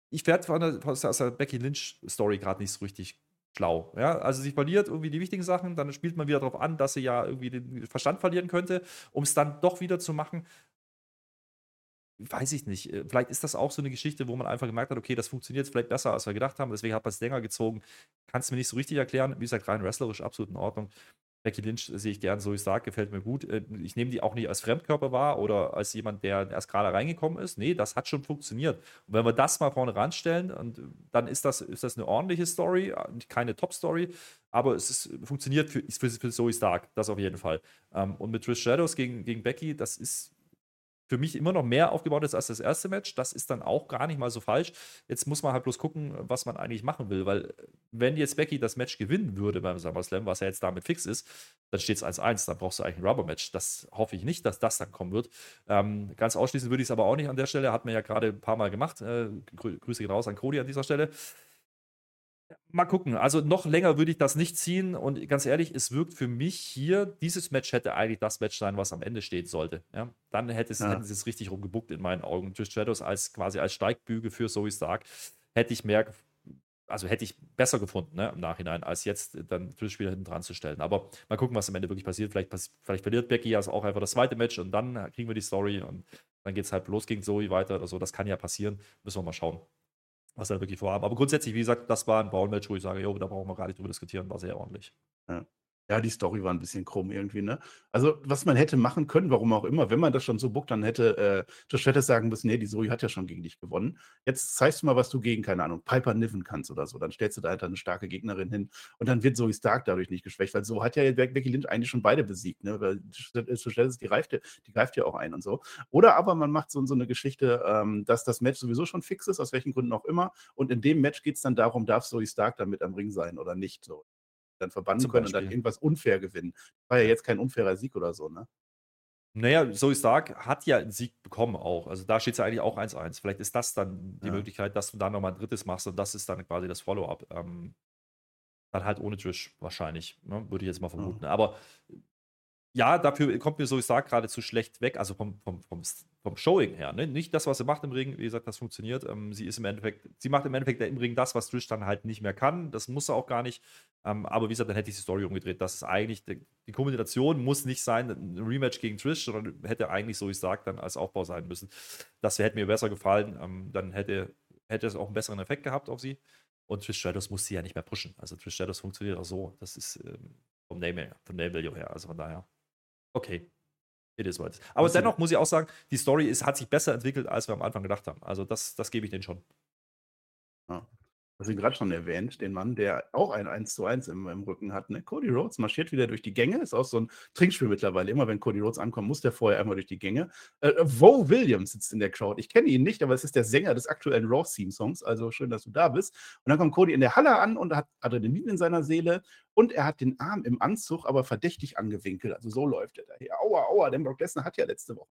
ich werde von der, aus der Becky Lynch-Story gerade nicht so richtig schlau. Ja? Also sie verliert irgendwie die wichtigen Sachen, dann spielt man wieder darauf an, dass sie ja irgendwie den Verstand verlieren könnte, um es dann doch wieder zu machen weiß ich nicht. Äh, vielleicht ist das auch so eine Geschichte, wo man einfach gemerkt hat, okay, das funktioniert vielleicht besser, als wir gedacht haben. Deswegen hat man es länger gezogen. Kannst du mir nicht so richtig erklären. Wie gesagt, rein wrestlerisch absolut in Ordnung. Becky Lynch sehe ich gern, so ich sage, gefällt mir gut. Äh, ich nehme die auch nicht als Fremdkörper wahr oder als jemand, der erst gerade reingekommen ist. Nee, das hat schon funktioniert. Und wenn wir das mal vorne ranstellen, und dann ist das, ist das eine ordentliche Story, keine Top-Story, aber es ist, funktioniert für, für, für Zoe Stark, das auf jeden Fall. Ähm, und mit Trish Shadows gegen, gegen Becky, das ist für mich immer noch mehr aufgebaut ist als das erste Match. Das ist dann auch gar nicht mal so falsch. Jetzt muss man halt bloß gucken, was man eigentlich machen will, weil wenn jetzt Becky das Match gewinnen würde beim SummerSlam, was ja jetzt damit fix ist, dann steht es 1-1, dann brauchst du eigentlich ein Rubber-Match. Das hoffe ich nicht, dass das dann kommen wird. Ähm, ganz ausschließen würde ich es aber auch nicht an der Stelle, hat man ja gerade ein paar Mal gemacht. Äh, Grüße gehen raus an Cody an dieser Stelle. Mal gucken. Also noch länger würde ich das nicht ziehen. Und ganz ehrlich, es wirkt für mich hier, dieses Match hätte eigentlich das Match sein, was am Ende stehen sollte. Ja? Dann hätte es, ja. hätten sie es richtig rumgebuckt in meinen Augen. Trish Shadows als quasi als Steigbügel für Zoe Stark hätte ich mehr, also hätte ich besser gefunden ne, im Nachhinein, als jetzt dann Trish wieder hinten dran zu stellen. Aber mal gucken, was am Ende wirklich passiert. Vielleicht, vielleicht verliert Becky also auch einfach das zweite Match und dann kriegen wir die Story und dann geht es halt bloß gegen Zoe weiter oder so. Das kann ja passieren. Müssen wir mal schauen was er wirklich vorhaben. Aber grundsätzlich, wie gesagt, das war ein Braun-Match, wo ich sage, jo, da brauchen wir gar nicht drüber diskutieren, war sehr ordentlich. Ja. Ja, die Story war ein bisschen krumm irgendwie, ne? Also, was man hätte machen können, warum auch immer, wenn man das schon so buckt, dann hätte äh, Josh Pettis sagen müssen, nee, die Zoe hat ja schon gegen dich gewonnen. Jetzt zeigst du mal, was du gegen, keine Ahnung, Piper Niven kannst oder so. Dann stellst du da halt eine starke Gegnerin hin und dann wird Zoe Stark dadurch nicht geschwächt, weil so hat ja Becky Lynch eigentlich schon beide besiegt, ne? Weil Josh die greift, die greift ja auch ein und so. Oder aber man macht so, so eine Geschichte, ähm, dass das Match sowieso schon fix ist, aus welchen Gründen auch immer. Und in dem Match geht es dann darum, darf Zoe Stark damit am Ring sein oder nicht. So dann verbannen können und dann irgendwas unfair gewinnen. War ja jetzt kein unfairer Sieg oder so, ne? Naja, Zoe Stark hat ja einen Sieg bekommen auch. Also da steht es ja eigentlich auch 1-1. Vielleicht ist das dann die ja. Möglichkeit, dass du da nochmal ein drittes machst und das ist dann quasi das Follow-up. Ähm, dann halt ohne Trish wahrscheinlich, ne? würde ich jetzt mal vermuten. Ja. Aber ja, dafür kommt mir Zoe Stark gerade zu schlecht weg, also vom, vom, vom, vom Showing her. Ne? Nicht das, was sie macht im Ring, wie gesagt, das funktioniert. Ähm, sie ist im Endeffekt, sie macht im Endeffekt im Ring das, was Trish dann halt nicht mehr kann. Das muss er auch gar nicht. Ähm, aber wie gesagt, dann hätte ich die Story umgedreht. Das ist eigentlich, die, die Kombination muss nicht sein, ein Rematch gegen Trish, sondern hätte eigentlich, so ich sage, dann als Aufbau sein müssen. Das hätte mir besser gefallen. Ähm, dann hätte, hätte es auch einen besseren Effekt gehabt auf sie. Und Trish Stratus muss sie ja nicht mehr pushen. Also Trish Stratus funktioniert auch so. Das ist ähm, vom Name her, vom Name her. Also von daher, okay. It is what Aber dennoch muss ich auch sagen, die Story ist, hat sich besser entwickelt, als wir am Anfang gedacht haben. Also das, das gebe ich denen schon. Ja hast ihn gerade schon erwähnt, den Mann, der auch ein 1 zu 1 im, im Rücken hat. Ne? Cody Rhodes marschiert wieder durch die Gänge, ist auch so ein Trinkspiel mittlerweile. Immer wenn Cody Rhodes ankommt, muss der vorher einmal durch die Gänge. Äh, Wo Williams sitzt in der Crowd. Ich kenne ihn nicht, aber es ist der Sänger des aktuellen Raw-Theme-Songs. Also schön, dass du da bist. Und dann kommt Cody in der Halle an und hat Adrenalin in seiner Seele und er hat den Arm im Anzug aber verdächtig angewinkelt. Also so läuft er daher. Aua, aua, denn Brock Lesnar hat ja letzte Woche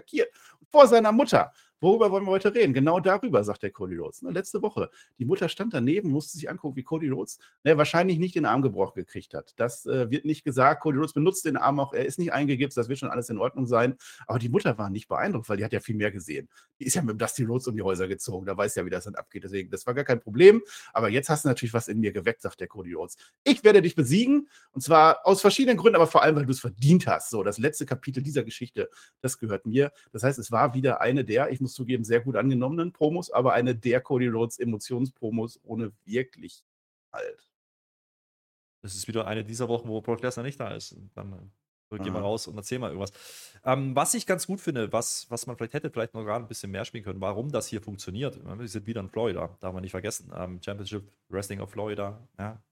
attackiert. Vor seiner Mutter. Worüber wollen wir heute reden? Genau darüber, sagt der Cody Rhodes. Ne, letzte Woche. Die Mutter stand daneben, musste sich angucken, wie Cody Rhodes ne, wahrscheinlich nicht den Arm gebrochen gekriegt hat. Das äh, wird nicht gesagt. Cody Rhodes benutzt den Arm auch. Er ist nicht eingegipst. Das wird schon alles in Ordnung sein. Aber die Mutter war nicht beeindruckt, weil die hat ja viel mehr gesehen. Die ist ja mit Dusty Rhodes um die Häuser gezogen. Da weiß ja, wie das dann abgeht. Deswegen, das war gar kein Problem. Aber jetzt hast du natürlich was in mir geweckt, sagt der Cody Rhodes. Ich werde dich besiegen. Und zwar aus verschiedenen Gründen, aber vor allem, weil du es verdient hast. So, das letzte Kapitel dieser Geschichte, das gehört mir. Das heißt, es war wieder eine der, ich muss zugeben, sehr gut an angenommenen Promos, aber eine der Cody Rhodes Emotionspromos ohne wirklich halt. Das ist wieder eine dieser Wochen, wo Brock Lesnar nicht da ist. Dann äh, geh mal raus und erzähl mal irgendwas. Ähm, was ich ganz gut finde, was, was man vielleicht hätte vielleicht noch gerade ein bisschen mehr spielen können, warum das hier funktioniert. Wir sind wieder in Florida, darf man nicht vergessen. Ähm, Championship Wrestling of Florida, ja.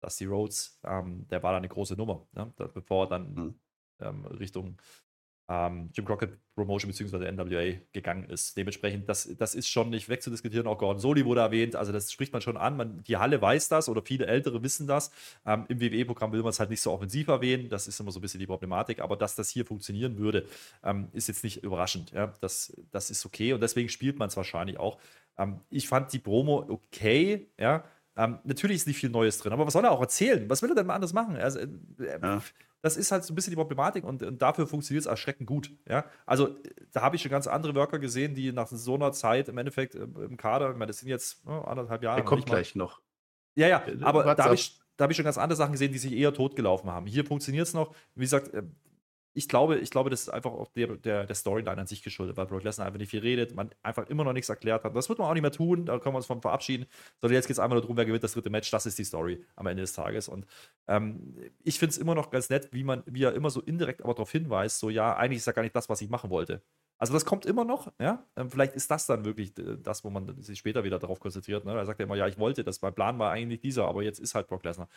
Dusty Rhodes, ähm, der war da eine große Nummer, ne? bevor er dann mhm. Richtung ähm, Jim Crockett Promotion bzw. NWA gegangen ist. Dementsprechend, das, das ist schon nicht wegzudiskutieren. Auch Gordon Soli wurde erwähnt, also das spricht man schon an. Man, die Halle weiß das oder viele Ältere wissen das. Ähm, Im WWE-Programm will man es halt nicht so offensiv erwähnen, das ist immer so ein bisschen die Problematik, aber dass das hier funktionieren würde, ähm, ist jetzt nicht überraschend. Ja? Das, das ist okay und deswegen spielt man es wahrscheinlich auch. Ähm, ich fand die Promo okay, ja. Ähm, natürlich ist nicht viel Neues drin, aber was soll er auch erzählen? Was will er denn mal anders machen? Also, äh, ja das ist halt so ein bisschen die Problematik und, und dafür funktioniert es erschreckend gut. Ja? Also da habe ich schon ganz andere Worker gesehen, die nach so einer Zeit im Endeffekt im, im Kader, ich meine, das sind jetzt oh, anderthalb Jahre. Der kommt gleich noch. Ja, ja, äh, aber da habe ich, hab ich schon ganz andere Sachen gesehen, die sich eher totgelaufen haben. Hier funktioniert es noch. Wie gesagt, äh, ich glaube, ich glaube, das ist einfach auch der, der, der Storyline an sich geschuldet, weil Brock Lesnar einfach nicht viel redet, man einfach immer noch nichts erklärt hat. Das wird man auch nicht mehr tun, da können wir uns von verabschieden. Sondern jetzt geht es einfach nur darum, wer gewinnt das dritte Match. Das ist die Story am Ende des Tages. Und ähm, ich finde es immer noch ganz nett, wie man, wie er immer so indirekt aber darauf hinweist, so ja, eigentlich ist ja gar nicht das, was ich machen wollte. Also das kommt immer noch, ja. Ähm, vielleicht ist das dann wirklich äh, das, wo man sich später wieder darauf konzentriert. Ne? Er sagt ja immer, ja, ich wollte das, mein Plan war eigentlich dieser, aber jetzt ist halt Brock Lesnar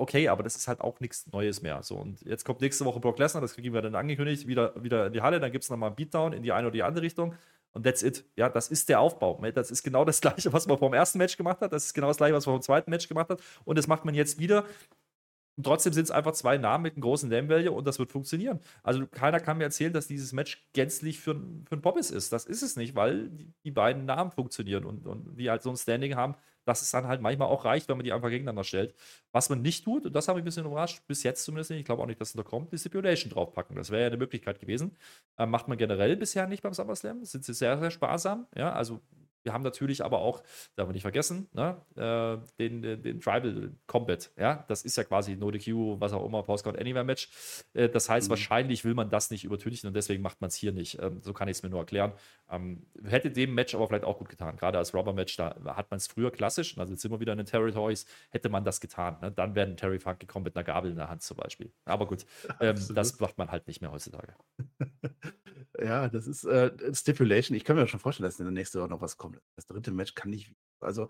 okay, aber das ist halt auch nichts Neues mehr. So, und jetzt kommt nächste Woche Brock Lesnar, das kriegen wir dann angekündigt, wieder, wieder in die Halle, dann gibt es nochmal einen Beatdown in die eine oder die andere Richtung. Und that's it. Ja, das ist der Aufbau. Das ist genau das Gleiche, was man vom ersten Match gemacht hat. Das ist genau das Gleiche, was man vom zweiten Match gemacht hat. Und das macht man jetzt wieder. Und trotzdem sind es einfach zwei Namen mit einem großen Name-Value und das wird funktionieren. Also keiner kann mir erzählen, dass dieses Match gänzlich für, für ein Poppis ist. Das ist es nicht, weil die, die beiden Namen funktionieren und, und die halt so ein Standing haben, dass es dann halt manchmal auch reicht, wenn man die einfach gegeneinander stellt. Was man nicht tut, und das habe ich ein bisschen überrascht, bis jetzt zumindest nicht, ich glaube auch nicht, dass es da kommt, die Stipulation draufpacken. Das wäre ja eine Möglichkeit gewesen. Äh, macht man generell bisher nicht beim SummerSlam. Sind sie sehr, sehr sparsam. Ja, also wir haben natürlich aber auch, darf man nicht vergessen, ne, äh, den, den, den, Tribal Combat. Ja? Das ist ja quasi No DQ, was auch immer, Postcard Anywhere Match. Äh, das heißt, mhm. wahrscheinlich will man das nicht übertünchen und deswegen macht man es hier nicht. Ähm, so kann ich es mir nur erklären. Ähm, hätte dem Match aber vielleicht auch gut getan. Gerade als Rubber-Match, da hat man es früher klassisch, also jetzt sind wir wieder in den Territories, hätte man das getan. Ne? Dann wäre ein Terry Funk gekommen mit einer Gabel in der Hand zum Beispiel. Aber gut, ähm, das macht man halt nicht mehr heutzutage. Ja, das ist äh, Stipulation. Ich kann mir schon vorstellen, dass in der nächsten Woche noch was kommt. Das dritte Match kann nicht. Also,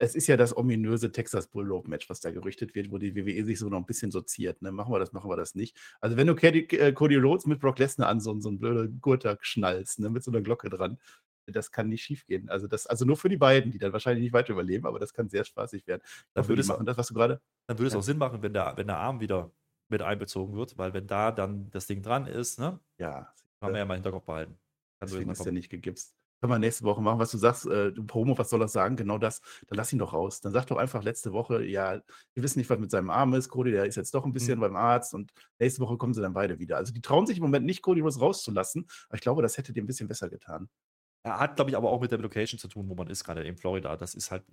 es ist ja das ominöse Texas Bullrope Match, was da gerüchtet wird, wo die WWE sich so noch ein bisschen sortiert. Ne? Machen wir das, machen wir das nicht. Also, wenn du Cody, äh, Cody Rhodes mit Brock Lesnar an so, so einen blöden Gurtag schnallst, ne? mit so einer Glocke dran, das kann nicht schief gehen. Also, das, also nur für die beiden, die dann wahrscheinlich nicht weiter überleben, aber das kann sehr spaßig werden. Dann würde es, machen. Das, was du gerade. Dann würde es auch Sinn machen, wenn der, wenn der Arm wieder mit einbezogen wird, weil wenn da dann das Ding dran ist, ne? Ja, kann man ja mal im Hinterkopf behalten. Deswegen ist ja nicht gegipst. Können wir nächste Woche machen, was du sagst, äh, Promo, was soll er sagen? Genau das. Dann lass ihn doch raus. Dann sag doch einfach letzte Woche, ja, wir wissen nicht, was mit seinem Arm ist. Cody, der ist jetzt doch ein bisschen mhm. beim Arzt und nächste Woche kommen sie dann beide wieder. Also die trauen sich im Moment nicht, Cody Rhodes rauszulassen. Aber ich glaube, das hätte dir ein bisschen besser getan. Er hat, glaube ich, aber auch mit der Location zu tun, wo man ist, gerade in Florida. Das ist halt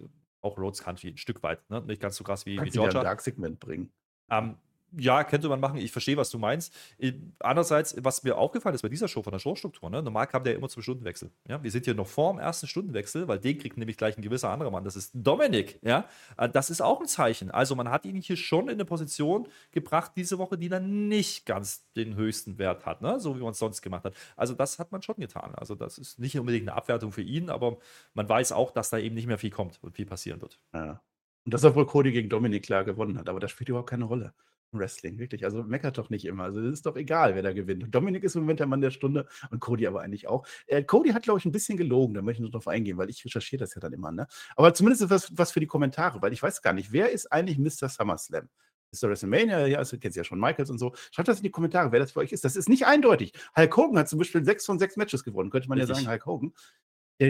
auch Rhodes Country ein Stück weit. Ne? Nicht ganz so krass wie, wie Georgia. Ein Dark-Segment bringen. Ähm, ja, könnte man machen. Ich verstehe, was du meinst. Äh, andererseits, was mir aufgefallen ist bei dieser Show von der Showstruktur, ne, normal kam der immer zum Stundenwechsel. Ja? Wir sind hier noch vor dem ersten Stundenwechsel, weil den kriegt nämlich gleich ein gewisser anderer Mann. Das ist Dominik. Ja? Äh, das ist auch ein Zeichen. Also, man hat ihn hier schon in eine Position gebracht, diese Woche, die dann nicht ganz den höchsten Wert hat, ne? so wie man es sonst gemacht hat. Also, das hat man schon getan. Also, das ist nicht unbedingt eine Abwertung für ihn, aber man weiß auch, dass da eben nicht mehr viel kommt und viel passieren wird. Ja. Und dass obwohl Cody gegen Dominik klar gewonnen hat, aber das spielt überhaupt keine Rolle. Wrestling, wirklich. Also meckert doch nicht immer. Also es ist doch egal, wer da gewinnt. Dominik ist im Moment der Mann der Stunde und Cody aber eigentlich auch. Äh, Cody hat, glaube ich, ein bisschen gelogen, da möchte ich noch drauf eingehen, weil ich recherchiere das ja dann immer. Ne? Aber zumindest was, was für die Kommentare, weil ich weiß gar nicht, wer ist eigentlich Mr. SummerSlam? Mr. WrestleMania, ja, also kennt ihr ja schon Michaels und so. Schreibt das in die Kommentare, wer das für euch ist. Das ist nicht eindeutig. Hulk Hogan hat zum Beispiel sechs von sechs Matches gewonnen. Könnte man Richtig. ja sagen, Hulk Hogan.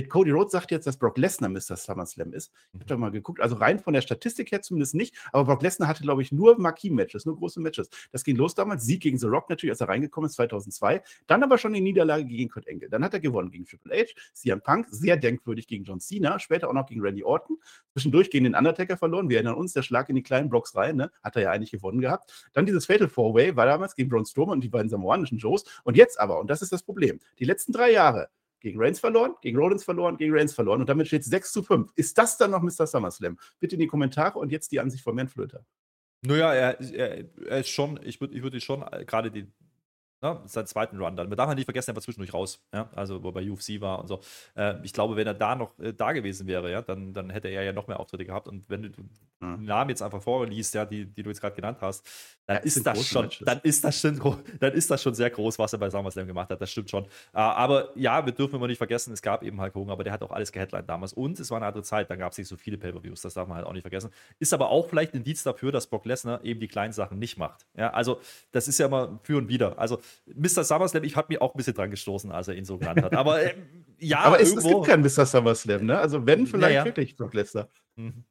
Cody Rhodes sagt jetzt, dass Brock Lesnar Mr. SummerSlam ist. Ich habe da mal geguckt, also rein von der Statistik her zumindest nicht, aber Brock Lesnar hatte, glaube ich, nur Marquis-Matches, nur große Matches. Das ging los damals, Sieg gegen The Rock natürlich, als er reingekommen ist, 2002. Dann aber schon die Niederlage gegen Kurt Engel. Dann hat er gewonnen gegen Triple H, CM Punk, sehr denkwürdig gegen John Cena, später auch noch gegen Randy Orton. Zwischendurch gegen den Undertaker verloren. Wir erinnern uns, der Schlag in die kleinen Blocks rein, ne? hat er ja eigentlich gewonnen gehabt. Dann dieses Fatal Four-Way war damals gegen Braun Strowman und die beiden samoanischen Joes. Und jetzt aber, und das ist das Problem, die letzten drei Jahre gegen Reigns verloren, gegen Rollins verloren, gegen Reigns verloren und damit steht es 6 zu 5. Ist das dann noch Mr. SummerSlam? Bitte in die Kommentare und jetzt die Ansicht von Herrn. Naja, er, er, er ist schon, ich würde ich würd schon äh, gerade die, ne, seinen zweiten Run dann. Man darf halt nicht vergessen, er war zwischendurch raus, ja, also wo er bei UFC war und so. Äh, ich glaube, wenn er da noch äh, da gewesen wäre, ja, dann, dann hätte er ja noch mehr Auftritte gehabt. Und wenn du mhm. den Namen jetzt einfach vorliest, ja, die, die du jetzt gerade genannt hast, dann ja, ist das schon, dann ist das schon, dann ist das schon sehr groß, was er bei SummerSlam gemacht hat. Das stimmt schon. Äh, aber ja, wir dürfen immer nicht vergessen, es gab eben Hulk Hogan, aber der hat auch alles geheadlined damals. Und es war eine andere Zeit, dann gab es nicht so viele Pay-per-Views. Das darf man halt auch nicht vergessen. Ist aber auch vielleicht ein Indiz dafür, dass Brock Lesnar eben die kleinen Sachen nicht macht. Ja, also das ist ja immer für und wieder. Also Mr. SummerSlam, ich habe mich auch ein bisschen dran gestoßen, als er ihn so genannt hat. Aber äh, ja, aber es, es, gibt keinen Mr. SummerSlam, ne? Also wenn vielleicht ja, ja. wirklich Brock Lesnar. Mhm.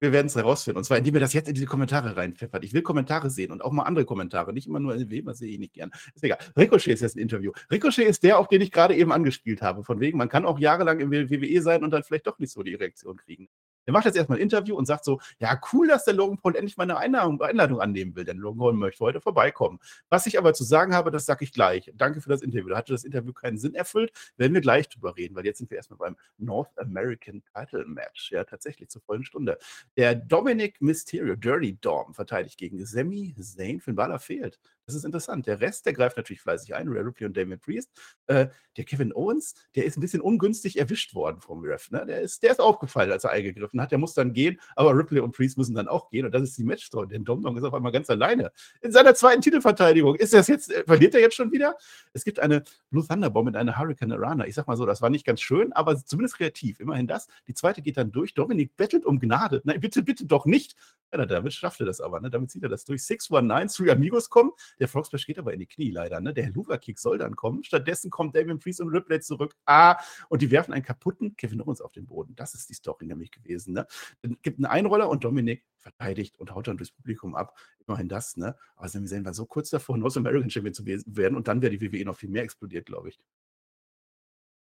Wir werden es herausfinden. Und zwar, indem ihr das jetzt in diese Kommentare reinpfeffert. Ich will Kommentare sehen und auch mal andere Kommentare. Nicht immer nur NW, was sehe ich nicht gern. Ist egal. Ricochet ist jetzt ein Interview. Ricochet ist der, auf den ich gerade eben angespielt habe. Von wegen, man kann auch jahrelang im WWE sein und dann vielleicht doch nicht so die Reaktion kriegen. Der macht jetzt erstmal ein Interview und sagt so: Ja, cool, dass der Logan Paul endlich mal eine Einladung, annehmen will, denn Logan Paul möchte heute vorbeikommen. Was ich aber zu sagen habe, das sage ich gleich. Danke für das Interview. Da hatte das Interview keinen Sinn erfüllt. Werden wir gleich drüber reden, weil jetzt sind wir erstmal beim North American Title Match. Ja, tatsächlich zur vollen Stunde. Der Dominic Mysterio, Dirty Dom, verteidigt gegen Sami Zayn. Finn Balor fehlt. Das ist interessant. Der Rest, der greift natürlich fleißig ein, Rhea Ripley und Damien Priest. Äh, der Kevin Owens, der ist ein bisschen ungünstig erwischt worden vom Ref. Ne? Der, ist, der ist aufgefallen, als er eingegriffen hat. Der muss dann gehen, aber Ripley und Priest müssen dann auch gehen. Und das ist die Matchstory. Denn Domdom ist auf einmal ganz alleine in seiner zweiten Titelverteidigung. Ist das jetzt, äh, verliert er jetzt schon wieder? Es gibt eine Blue Thunderbomb mit einer Hurricane Arana. Ich sag mal so, das war nicht ganz schön, aber zumindest kreativ. Immerhin das. Die zweite geht dann durch. Dominik bettelt um Gnade. Nein, bitte, bitte doch nicht. Ja, damit schafft er das aber. Ne? Damit zieht er das durch. 619, Three Amigos kommen. Der Frog geht aber in die Knie leider. Ne? Der Helluva-Kick soll dann kommen. Stattdessen kommt Damien Priest und Ripley zurück. Ah, und die werfen einen kaputten Kevin Owens auf den Boden. Das ist die Story nämlich gewesen. Ne? Dann gibt einen Einroller und Dominik verteidigt und haut dann durchs Publikum ab. Immerhin das, ne? Aber Sami Zayn war so kurz davor, North American Champion zu werden und dann wäre die WWE noch viel mehr explodiert, glaube ich.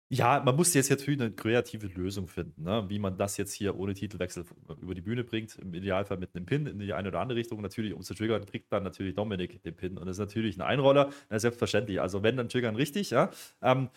Ja, man muss jetzt natürlich eine kreative Lösung finden, ne? wie man das jetzt hier ohne Titelwechsel über die Bühne bringt. Im Idealfall mit einem Pin in die eine oder andere Richtung. Natürlich, um zu triggern, kriegt dann natürlich Dominik den Pin. Und das ist natürlich ein Einroller, na, selbstverständlich. Also, wenn, dann triggern richtig, ja. Ähm,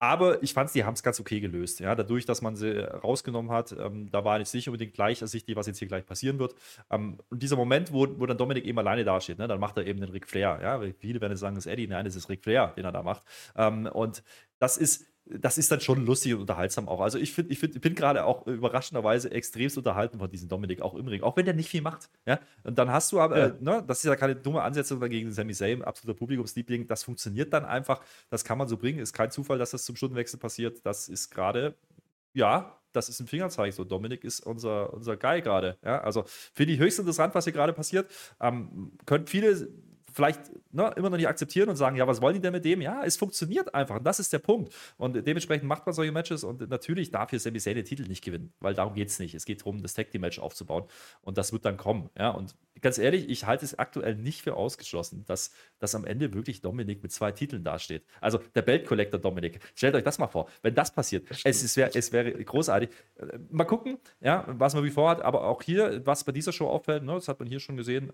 aber ich fand, die haben es ganz okay gelöst. Ja, dadurch, dass man sie rausgenommen hat, ähm, da war ich nicht unbedingt gleich ersichtlich, was jetzt hier gleich passieren wird. Ähm, und dieser Moment, wo, wo dann Dominik eben alleine dasteht, ne, dann macht er eben den Ric Flair. Ja, viele werden sagen, es ist Eddie, nein, es ist Ric Flair, den er da macht. Ähm, und das ist das ist dann schon lustig und unterhaltsam auch. Also ich, find, ich, find, ich bin gerade auch überraschenderweise extremst unterhalten von diesem Dominik, auch im Ring, auch wenn der nicht viel macht. Ja? Und dann hast du aber, ja. äh, ne, das ist ja keine dumme Ansetzung dagegen, Sami Zayn, absoluter Publikumsliebling, das funktioniert dann einfach, das kann man so bringen, ist kein Zufall, dass das zum Stundenwechsel passiert, das ist gerade, ja, das ist ein Fingerzeichen. So, Dominik ist unser, unser Guy gerade. Ja? Also finde ich höchst interessant, was hier gerade passiert. Ähm, können viele vielleicht ne, immer noch nicht akzeptieren und sagen, ja, was wollen die denn mit dem? Ja, es funktioniert einfach. Und das ist der Punkt. Und dementsprechend macht man solche Matches und natürlich darf hier Sami Zayn den Titel nicht gewinnen, weil darum geht es nicht. Es geht darum, das Tag Team Match aufzubauen und das wird dann kommen. Ja, und ganz ehrlich, ich halte es aktuell nicht für ausgeschlossen, dass, dass am Ende wirklich Dominik mit zwei Titeln dasteht. Also der Belt Collector Dominik. Stellt euch das mal vor, wenn das passiert. Es, es, wär, es wäre großartig. Mal gucken, ja, was man wie vorhat, aber auch hier, was bei dieser Show auffällt, ne, das hat man hier schon gesehen,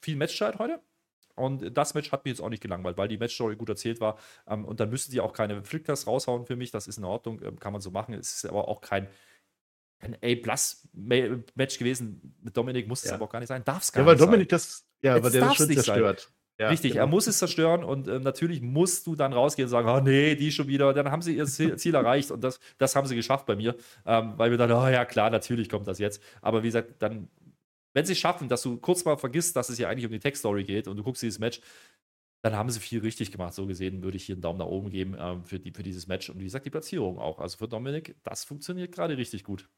viel Matchzeit heute. Und das Match hat mich jetzt auch nicht gelangweilt, weil die Matchstory gut erzählt war. Ähm, und dann müssten die auch keine Flickers raushauen für mich. Das ist in Ordnung, ähm, kann man so machen. Es ist aber auch kein, ein A-Plus-Match gewesen. Mit Dominik muss es ja. aber auch gar nicht sein. Darf es gar ja, weil nicht Dominik sein. das, ja, aber der das schon zerstört. Ja, Richtig, genau. er muss es zerstören und äh, natürlich musst du dann rausgehen und sagen, oh nee, die schon wieder. Dann haben sie ihr Ziel, erreicht und das, das haben sie geschafft bei mir, ähm, weil wir dann, oh ja klar, natürlich kommt das jetzt. Aber wie gesagt, dann wenn sie schaffen, dass du kurz mal vergisst, dass es ja eigentlich um die Tech-Story geht und du guckst dieses Match, dann haben sie viel richtig gemacht. So gesehen würde ich hier einen Daumen nach oben geben ähm, für, die, für dieses Match. Und wie gesagt, die Platzierung auch. Also für Dominik, das funktioniert gerade richtig gut.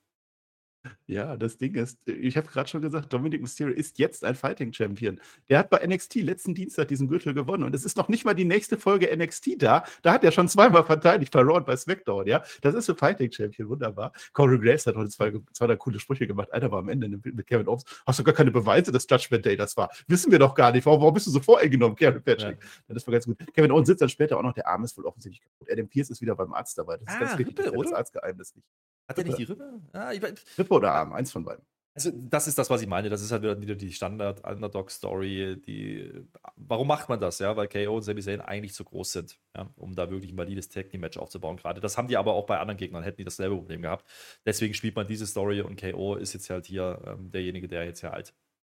Ja, das Ding ist, ich habe gerade schon gesagt, Dominic Mysterio ist jetzt ein Fighting Champion. Der hat bei NXT letzten Dienstag diesen Gürtel gewonnen und es ist noch nicht mal die nächste Folge NXT da. Da hat er schon zweimal verteidigt bei Raw und bei SmackDown, ja. Das ist ein Fighting Champion, wunderbar. Corey Graves hat heute zwei, zwei der coole Sprüche gemacht. Einer war am Ende mit Kevin Owens. Hast du gar keine Beweise, dass Judgment Day das war? Wissen wir doch gar nicht. Warum, warum bist du so voreingenommen, Kevin Patrick? Ja. Das war ganz gut. Kevin Owens sitzt dann später auch noch, der Arm ist wohl offensichtlich kaputt. Adam Pierce ist wieder beim Arzt dabei. Das ist ah, ganz wichtig, das Arztgeheimnis nicht. Hat er nicht die Rippe? Ah, ich, Rippe oder Arm, eins von beiden. Also, das ist das, was ich meine. Das ist halt wieder die Standard-Underdog-Story. Die, warum macht man das? Ja, weil KO und Sami Zayn eigentlich zu groß sind, ja, um da wirklich ein valides Tag-Team-Match aufzubauen. Gerade das haben die aber auch bei anderen Gegnern, hätten die dasselbe Problem gehabt. Deswegen spielt man diese Story und KO ist jetzt halt hier ähm, derjenige, der jetzt ja halt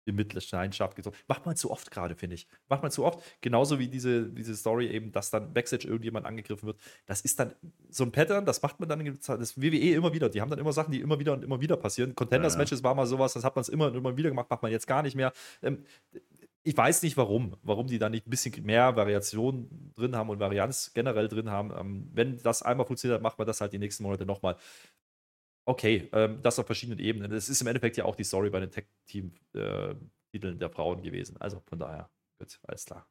die Mitleidenschaft gezogen. Macht man zu oft gerade, finde ich. Macht man zu oft. Genauso wie diese, diese Story eben, dass dann Backstage irgendjemand angegriffen wird. Das ist dann so ein Pattern, das macht man dann, das WWE immer wieder. Die haben dann immer Sachen, die immer wieder und immer wieder passieren. Contenders-Matches war mal sowas, das hat man es immer und immer wieder gemacht, macht man jetzt gar nicht mehr. Ähm, ich weiß nicht warum, warum die da nicht ein bisschen mehr Variation drin haben und Varianz generell drin haben. Ähm, wenn das einmal funktioniert, macht man das halt die nächsten Monate nochmal. Okay, ähm, das auf verschiedenen Ebenen. Das ist im Endeffekt ja auch die Story bei den Tech-Team-Titeln der Frauen gewesen. Also von daher, gut, alles klar.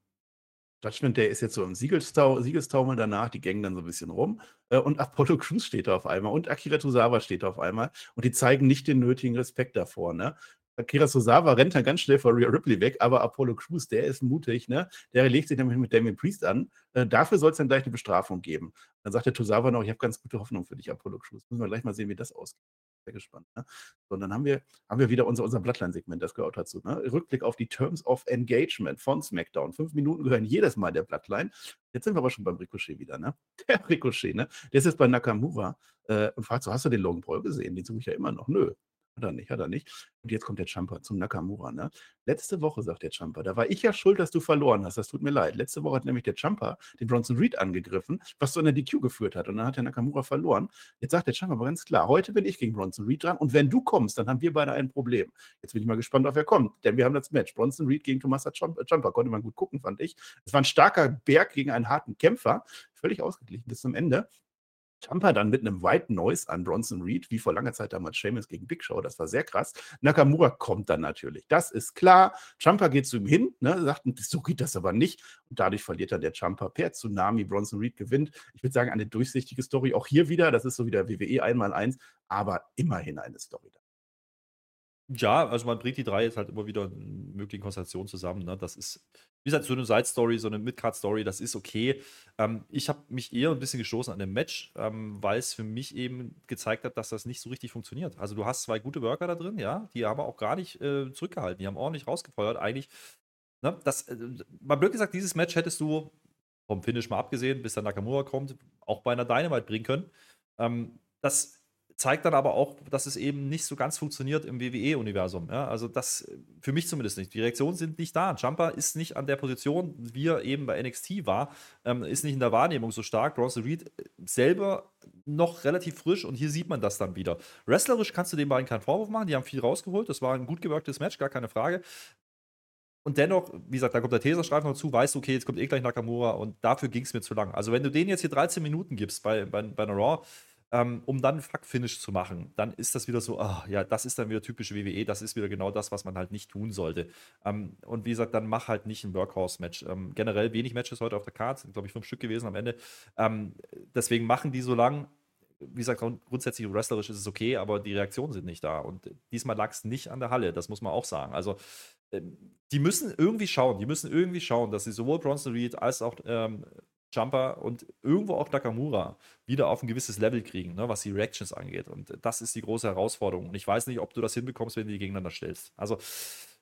Judgment Day ist jetzt so im Siegestau Siegestaumel danach, die gängen dann so ein bisschen rum. Äh, und Apollo Crews steht da auf einmal und Akira Tozawa steht da auf einmal. Und die zeigen nicht den nötigen Respekt davor. Ne? Akira Tozawa rennt dann ganz schnell vor Rhea Ripley weg, aber Apollo Crews, der ist mutig, ne? Der legt sich nämlich mit Damien Priest an. Äh, dafür soll es dann gleich eine Bestrafung geben. Dann sagt der Tozawa noch, ich habe ganz gute Hoffnung für dich, Apollo Crews. Müssen wir gleich mal sehen, wie das ausgeht. Sehr gespannt. Ne? So, und dann haben wir, haben wir wieder unser, unser Bloodline-Segment, das gehört dazu. Ne? Rückblick auf die Terms of Engagement von SmackDown. Fünf Minuten gehören jedes Mal der Bloodline. Jetzt sind wir aber schon beim Ricochet wieder, ne? Der Ricochet, ne? Der ist jetzt bei Nakamura äh, und fragt so, hast du den Logan Paul gesehen? Den suche ich ja immer noch. Nö. Hat er nicht, hat er nicht. Und jetzt kommt der Champa zum Nakamura. Ne? Letzte Woche, sagt der Champa, da war ich ja schuld, dass du verloren hast. Das tut mir leid. Letzte Woche hat nämlich der Champa den Bronson Reed angegriffen, was zu einer DQ geführt hat. Und dann hat der Nakamura verloren. Jetzt sagt der Champa aber ganz klar, heute bin ich gegen Bronson Reed dran. Und wenn du kommst, dann haben wir beide ein Problem. Jetzt bin ich mal gespannt, auf wer kommt. Denn wir haben das Match. Bronson Reed gegen Tomasa Champa. Konnte man gut gucken, fand ich. Es war ein starker Berg gegen einen harten Kämpfer. Völlig ausgeglichen bis zum Ende. Champa dann mit einem White Noise an Bronson Reed, wie vor langer Zeit damals Sheamus gegen Big Show, das war sehr krass. Nakamura kommt dann natürlich, das ist klar. Champa geht zu ihm hin, ne, sagt, so geht das aber nicht. Und dadurch verliert dann der Champa per Tsunami. Bronson Reed gewinnt. Ich würde sagen, eine durchsichtige Story. Auch hier wieder, das ist so wieder WWE einmal eins, aber immerhin eine Story. Ja, also man bringt die drei jetzt halt immer wieder in möglichen Konstellationen zusammen. Ne? Das ist, wie gesagt, so eine Side-Story, so eine Mid-Card-Story, das ist okay. Ähm, ich habe mich eher ein bisschen gestoßen an dem Match, ähm, weil es für mich eben gezeigt hat, dass das nicht so richtig funktioniert. Also du hast zwei gute Worker da drin, ja, die haben auch gar nicht äh, zurückgehalten, die haben ordentlich rausgefeuert. Eigentlich, ne, das, äh, mal blöd gesagt, dieses Match hättest du vom Finish mal abgesehen, bis der Nakamura kommt, auch bei einer Dynamite bringen können. Ähm, das zeigt dann aber auch, dass es eben nicht so ganz funktioniert im WWE-Universum. Ja? Also das für mich zumindest nicht. Die Reaktionen sind nicht da. Jumper ist nicht an der Position, wie er eben bei NXT war, ähm, ist nicht in der Wahrnehmung so stark. Bronson Reed selber noch relativ frisch und hier sieht man das dann wieder. Wrestlerisch kannst du den beiden keinen Vorwurf machen. Die haben viel rausgeholt. Das war ein gut gewirktes Match, gar keine Frage. Und dennoch, wie gesagt, da kommt der Teserstreifen noch zu, weißt du, okay, jetzt kommt eh gleich Nakamura und dafür ging es mir zu lang. Also, wenn du den jetzt hier 13 Minuten gibst bei, bei, bei einer Raw, ähm, um dann Fuck-Finish zu machen, dann ist das wieder so, oh, ja, das ist dann wieder typisch WWE, das ist wieder genau das, was man halt nicht tun sollte. Ähm, und wie gesagt, dann mach halt nicht ein Workhouse-Match. Ähm, generell wenig Matches heute auf der Karte, sind glaube ich fünf Stück gewesen am Ende. Ähm, deswegen machen die so lang, wie gesagt, grundsätzlich wrestlerisch ist es okay, aber die Reaktionen sind nicht da. Und diesmal lag es nicht an der Halle, das muss man auch sagen. Also, ähm, die müssen irgendwie schauen, die müssen irgendwie schauen, dass sie sowohl Bronson Reed als auch ähm, Jumper und irgendwo auch Nakamura wieder auf ein gewisses Level kriegen, ne, was die Reactions angeht. Und das ist die große Herausforderung. Und ich weiß nicht, ob du das hinbekommst, wenn du die gegeneinander stellst. Also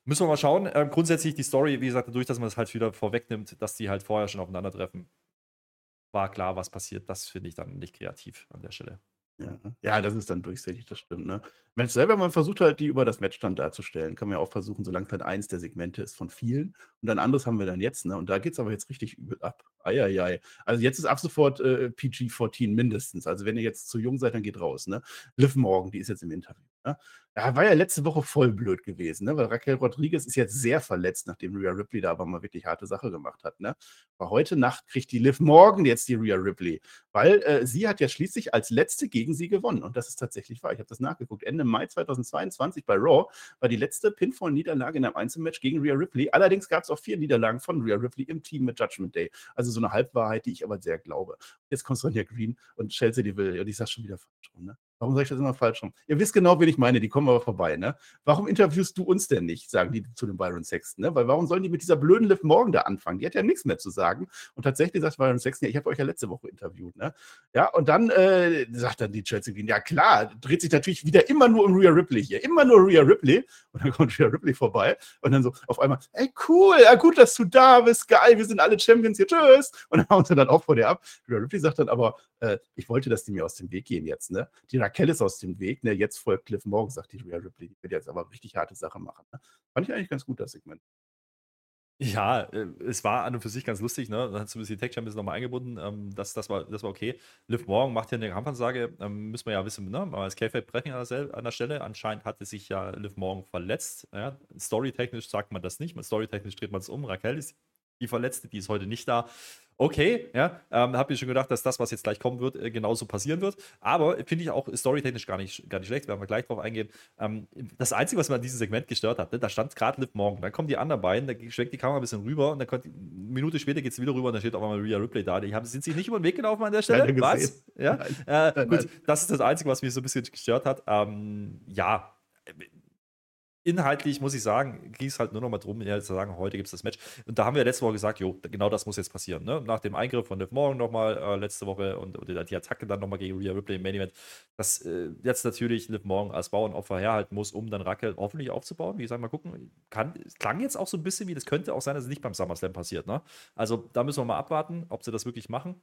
müssen wir mal schauen. Ähm, grundsätzlich die Story, wie gesagt, dadurch, dass man es halt wieder vorwegnimmt, dass die halt vorher schon aufeinandertreffen, war klar, was passiert. Das finde ich dann nicht kreativ an der Stelle. Ja, ja, das ist dann durchsichtig, das stimmt, ne? Mensch, selber man versucht halt, die über das Matchstand darzustellen. Kann man ja auch versuchen, solange es halt eins der Segmente ist von vielen. Und ein anderes haben wir dann jetzt, ne? Und da geht es aber jetzt richtig übel ab. Eieiei. Also jetzt ist ab sofort äh, PG-14 mindestens. Also wenn ihr jetzt zu jung seid, dann geht raus, ne? Liv Morgan, die ist jetzt im Interview. Ne? Ja, war ja letzte Woche voll blöd gewesen, ne? weil Raquel Rodriguez ist jetzt sehr verletzt, nachdem Rhea Ripley da aber mal wirklich harte Sache gemacht hat. Ne? Aber heute Nacht kriegt die Liv Morgan jetzt die Rhea Ripley, weil äh, sie hat ja schließlich als letzte gegen sie gewonnen. Und das ist tatsächlich wahr. Ich habe das nachgeguckt. Ende Mai 2022 bei Raw war die letzte Pinfall-Niederlage in einem Einzelmatch gegen Rhea Ripley. Allerdings gab es auch vier Niederlagen von Rhea Ripley im Team mit Judgment Day. Also so eine Halbwahrheit, die ich aber sehr glaube. Jetzt kommt Sonja Green und Chelsea Deville und ich sage schon wieder falsch. Ne? Warum sage ich das immer falsch rum? Ihr wisst genau, wen ich meine, die kommen aber vorbei, ne? Warum interviewst du uns denn nicht, sagen die zu dem Byron Sexton, ne? Weil warum sollen die mit dieser blöden Liv Morgan da anfangen? Die hat ja nichts mehr zu sagen. Und tatsächlich sagt Byron Sexton, ja, ich habe euch ja letzte Woche interviewt, ne? Ja, und dann äh, sagt dann die Chelsea Green, ja klar, dreht sich natürlich wieder immer nur um Rhea Ripley hier, immer nur Rhea Ripley. Und dann kommt Rhea Ripley vorbei und dann so auf einmal, ey cool, ja gut, dass du da bist, geil, wir sind alle Champions hier, tschüss. Und dann hauen sie dann auch vor dir ab. Rhea Ripley sagt dann aber, äh, ich wollte, dass die mir aus dem Weg gehen jetzt, ne? Die Raquel ist aus dem Weg. Ne? Jetzt folgt Cliff Morgan, sagt die Rhea Ripley. Die wird jetzt aber richtig harte Sache machen. Ne? Fand ich eigentlich ganz gut, das Segment. Ja, äh, es war an und für sich ganz lustig, ne? Dann hast du ein bisschen Tech Champions nochmal eingebunden. Ähm, das, das, war, das war okay. Liv Morgan macht hier eine Kampfansage. Ähm, müssen wir ja wissen, ne? Aber als K-Fab brechen an der, an der Stelle. Anscheinend hatte sich ja Liv Morgan verletzt. Ja? Storytechnisch sagt man das nicht. Storytechnisch dreht man es um. Raquel ist die Verletzte, die ist heute nicht da okay, ja, ähm, habe mir schon gedacht, dass das, was jetzt gleich kommen wird, äh, genauso passieren wird. Aber finde ich auch storytechnisch gar nicht, gar nicht schlecht, werden wir gleich drauf eingehen. Ähm, das Einzige, was mir an diesem Segment gestört hat, ne, da stand gerade Liv Morgan, dann kommen die anderen beiden, da schwenkt die Kamera ein bisschen rüber und dann kommt, eine Minute später geht es wieder rüber und dann steht auf einmal Rhea Ripley da. Die haben, sind sich nicht über den Weg gelaufen an der Stelle? Was? Ja? Äh, gut, das ist das Einzige, was mich so ein bisschen gestört hat. Ähm, ja, inhaltlich muss ich sagen, ging es halt nur noch mal drum, zu sagen, heute gibt es das Match. Und da haben wir letzte Woche gesagt, jo, genau das muss jetzt passieren. Ne? Nach dem Eingriff von Liv Morgan nochmal äh, letzte Woche und, und, die Attacke dann nochmal gegen Rhea Ripley im Main Event, dass äh, jetzt natürlich Liv Morgan als Bauernopfer herhalten muss, um dann Raquel hoffentlich aufzubauen. Wie gesagt, mal gucken. Kann, klang jetzt auch so ein bisschen wie, das könnte auch sein, dass es nicht beim SummerSlam passiert. Ne? Also da müssen wir mal abwarten, ob sie das wirklich machen.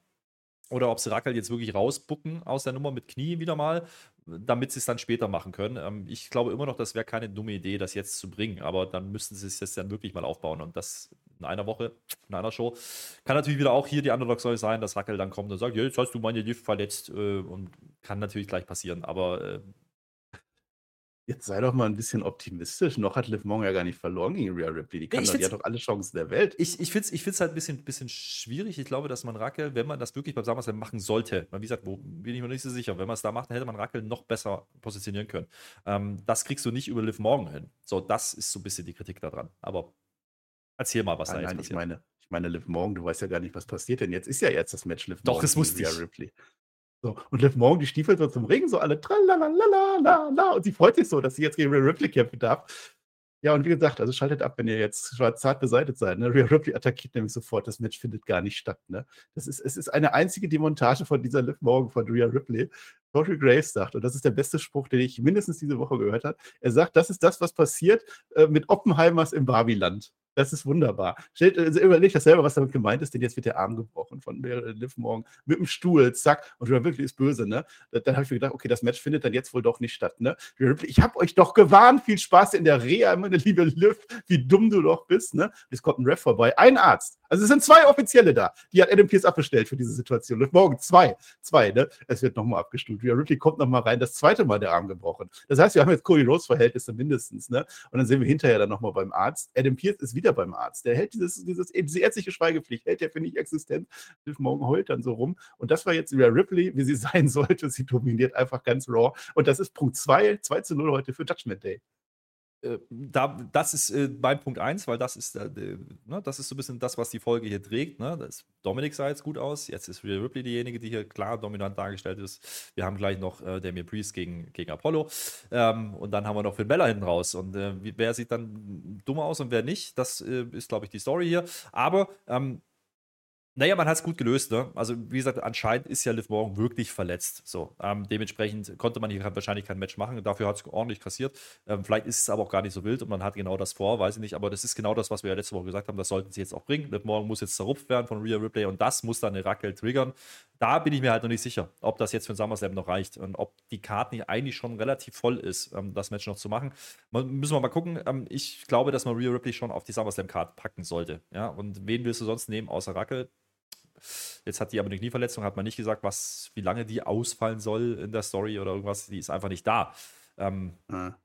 Oder ob sie Rackel jetzt wirklich rausbucken aus der Nummer mit Knie wieder mal, damit sie es dann später machen können. Ähm, ich glaube immer noch, das wäre keine dumme Idee, das jetzt zu bringen, aber dann müssten sie es jetzt dann wirklich mal aufbauen und das in einer Woche, in einer Show. Kann natürlich wieder auch hier die Underdog-Story sein, dass Rackel dann kommt und sagt, ja, jetzt hast du meine Lift verletzt äh, und kann natürlich gleich passieren, aber äh, Jetzt sei doch mal ein bisschen optimistisch. Noch hat Liv Morgan ja gar nicht verloren gegen Rhea Ripley. Die, kann doch, die hat doch alle Chancen der Welt. Ich, ich finde es ich halt ein bisschen, bisschen schwierig. Ich glaube, dass man Rackel, wenn man das wirklich beim SummerSlam machen sollte, wie gesagt, wo bin ich mir nicht so sicher, wenn man es da macht, dann hätte man Rackel noch besser positionieren können. Ähm, das kriegst du nicht über Liv Morgan hin. So, das ist so ein bisschen die Kritik daran. Aber erzähl mal, was nein, da jetzt nein, passiert. Ich meine, ich meine, Liv Morgan, du weißt ja gar nicht, was passiert denn jetzt. Ist ja jetzt das Match Liv Morgan. Doch, es muss Rhea Ripley. So, und Liv Morgan, die Stiefel so zum Ring, so alle tralalala, und sie freut sich so, dass sie jetzt gegen Rhea Ripley kämpfen darf. Ja, und wie gesagt, also schaltet ab, wenn ihr jetzt zart beseitigt seid. Ne? Rhea Ripley attackiert nämlich sofort, das Match findet gar nicht statt. Ne? Das ist, es ist eine einzige Demontage von dieser Liv Morgan von Rhea Ripley. Corey Graves sagt, und das ist der beste Spruch, den ich mindestens diese Woche gehört habe, er sagt, das ist das, was passiert äh, mit Oppenheimers im Barbieland. Das ist wunderbar. Stellt, also überlegt das selber, was damit gemeint ist, denn jetzt wird der Arm gebrochen von Liv Morgan mit dem Stuhl, zack, und Rhea Ripley ist böse, ne? Dann habe ich mir gedacht, okay, das Match findet dann jetzt wohl doch nicht statt, ne? Ripley, ich habe euch doch gewarnt, viel Spaß in der Reha, meine liebe Liv, wie dumm du doch bist, ne? Jetzt kommt ein Ref vorbei, ein Arzt, Also es sind zwei Offizielle da. Die hat Adam Pierce abbestellt für diese Situation. Und morgen zwei. Zwei, ne? Es wird nochmal abgestuft. Rhea Ripley kommt nochmal rein. Das zweite Mal der Arm gebrochen. Das heißt, wir haben jetzt Cody Rose-Verhältnisse mindestens, ne? Und dann sehen wir hinterher dann nochmal beim Arzt. Adam Pierce ist wieder beim Arzt. Der hält dieses, dieses, diese ärztliche Schweigepflicht, hält der für nicht existent. Liv Morgan heult dann so rum. Und das war jetzt Rhea Ripley, wie sie sein sollte. Sie dominiert einfach ganz raw. Und das ist Punkt 2, 2 zu 0 heute für Judgment Day. Äh, da, das ist äh, mein Punkt 1, weil das ist, äh, ne, das ist so ein bisschen das, was die Folge hier trägt. Ne? Das Dominik sah jetzt gut aus. Jetzt ist Rhea Ripley diejenige, die hier klar dominant dargestellt ist. Wir haben gleich noch äh, Damien Priest gegen, gegen Apollo. Ähm, und dann haben wir noch Finn Bella hinten raus. Und äh, wer sieht dann dummer aus und wer nicht, das äh, ist, glaube ich, die Story hier. Aber ähm, naja, man hat es gut gelöst. Ne? Also, wie gesagt, anscheinend ist ja Liv Morgan wirklich verletzt. So, ähm, dementsprechend konnte man hier wahrscheinlich kein Match machen. Dafür hat es ordentlich kassiert. Ähm, vielleicht ist es aber auch gar nicht so wild und man hat genau das vor, weiß ich nicht. Aber das ist genau das, was wir ja letzte Woche gesagt haben. Das sollten sie jetzt auch bringen. Liv Morgan muss jetzt zerrupft werden von Rhea Ripley und das muss dann eine Raquel triggern. Da bin ich mir halt noch nicht sicher, ob das jetzt für den SummerSlam noch reicht und ob die Karte nicht eigentlich schon relativ voll ist, ähm, das Match noch zu machen. Man, müssen wir mal gucken. Ähm, ich glaube, dass man Rhea Ripley schon auf die SummerSlam-Karte packen sollte. Ja, und wen willst du sonst nehmen außer Raquel? Jetzt hat die aber eine Knieverletzung, hat man nicht gesagt, was, wie lange die ausfallen soll in der Story oder irgendwas. Die ist einfach nicht da. Ähm, mhm.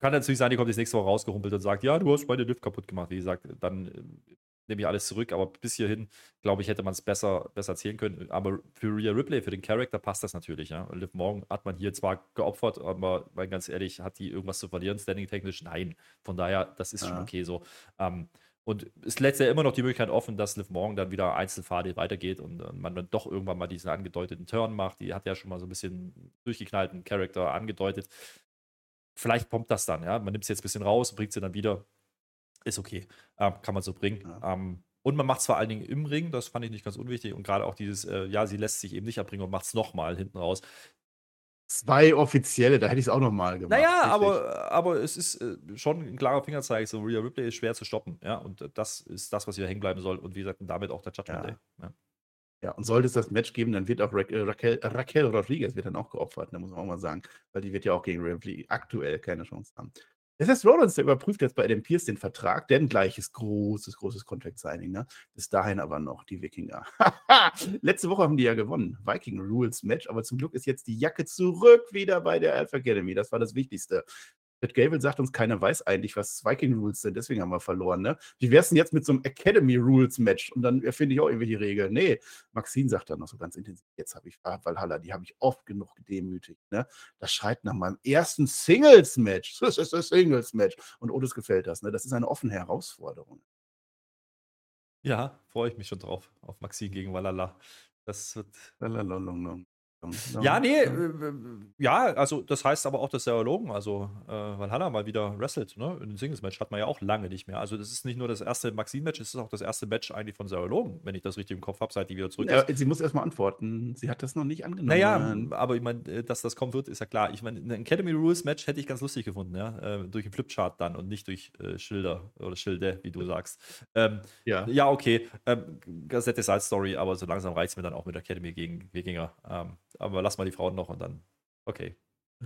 Kann natürlich sein, die kommt jetzt nächste Woche rausgerumpelt und sagt, ja, du hast meine Lift kaputt gemacht. Wie gesagt, dann äh, nehme ich alles zurück. Aber bis hierhin, glaube ich, hätte man es besser, besser erzählen können. Aber für Rhea Ripley, für den Charakter passt das natürlich. Ja. Liv Morgan hat man hier zwar geopfert, aber weil ganz ehrlich, hat die irgendwas zu verlieren, standing-technisch? Nein. Von daher, das ist ja. schon okay so. Ähm, und es lässt ja immer noch die Möglichkeit offen, dass Liv Morgan dann wieder Einzelfahrt weitergeht und äh, man dann doch irgendwann mal diesen angedeuteten Turn macht. Die hat ja schon mal so ein bisschen durchgeknallten Charakter angedeutet. Vielleicht kommt das dann, ja. Man nimmt es jetzt ein bisschen raus, bringt sie dann wieder. Ist okay. Ähm, kann man so bringen. Ja. Ähm, und man macht es vor allen Dingen im Ring, das fand ich nicht ganz unwichtig. Und gerade auch dieses, äh, ja, sie lässt sich eben nicht abbringen und macht es nochmal hinten raus. Zwei offizielle, da hätte ich es auch nochmal gemacht. Naja, aber, aber es ist äh, schon ein klarer Fingerzeig. So, Rhea Ripley ist schwer zu stoppen. Ja, und äh, das ist das, was hier hängen bleiben soll. Und wie gesagt, damit auch der Judgment ja. Day. Ja. ja. und sollte es das Match geben, dann wird auch Ra äh, Raquel, Raquel Rodriguez wird dann auch geopfert, da muss man auch mal sagen. Weil die wird ja auch gegen Ripley aktuell keine Chance haben. Es ist Rollins, der überprüft jetzt bei Adam Pierce den Vertrag, denn gleiches großes, großes Contract Signing. Ne? Bis dahin aber noch die Wikinger. Letzte Woche haben die ja gewonnen. Viking Rules Match, aber zum Glück ist jetzt die Jacke zurück wieder bei der Alpha Academy. Das war das Wichtigste. Matt Gable sagt uns, keiner weiß eigentlich, was Viking Rules sind, deswegen haben wir verloren. Ne? Wie wäre es denn jetzt mit so einem Academy Rules Match? Und dann erfinde ich auch irgendwie die Regeln. Nee, Maxine sagt dann noch so ganz intensiv, jetzt habe ich Valhalla, die habe ich oft genug gedemütigt. Ne? Das schreit nach meinem ersten Singles Match. Das ist ein Singles Match. Und Otis gefällt das. Ne? Das ist eine offene Herausforderung. Ja, freue ich mich schon drauf, auf Maxine gegen Valhalla. Das wird. Lalalala. Ja, nee, äh, äh, ja, also das heißt aber auch, dass der Logan, also äh, Valhalla mal wieder wrestelt, ne? In den Singles-Match hat man ja auch lange nicht mehr. Also das ist nicht nur das erste Maxine-Match, es ist auch das erste Match eigentlich von Sarah Logan, wenn ich das richtig im Kopf habe, seit die wieder zurück ist. Ja, sie muss erstmal antworten. Sie hat das noch nicht angenommen. Naja, aber ich meine, äh, dass das kommen wird, ist ja klar. Ich meine, ein Academy Rules-Match hätte ich ganz lustig gefunden, ja. Äh, durch einen Flipchart dann und nicht durch Schilder oder Schilde, wie du sagst. Ähm, ja. ja, okay. Ähm, Gazette Side Story, aber so langsam reizt mir dann auch mit Academy gegen Wikinger. Ähm, aber lass mal die Frauen noch und dann, okay.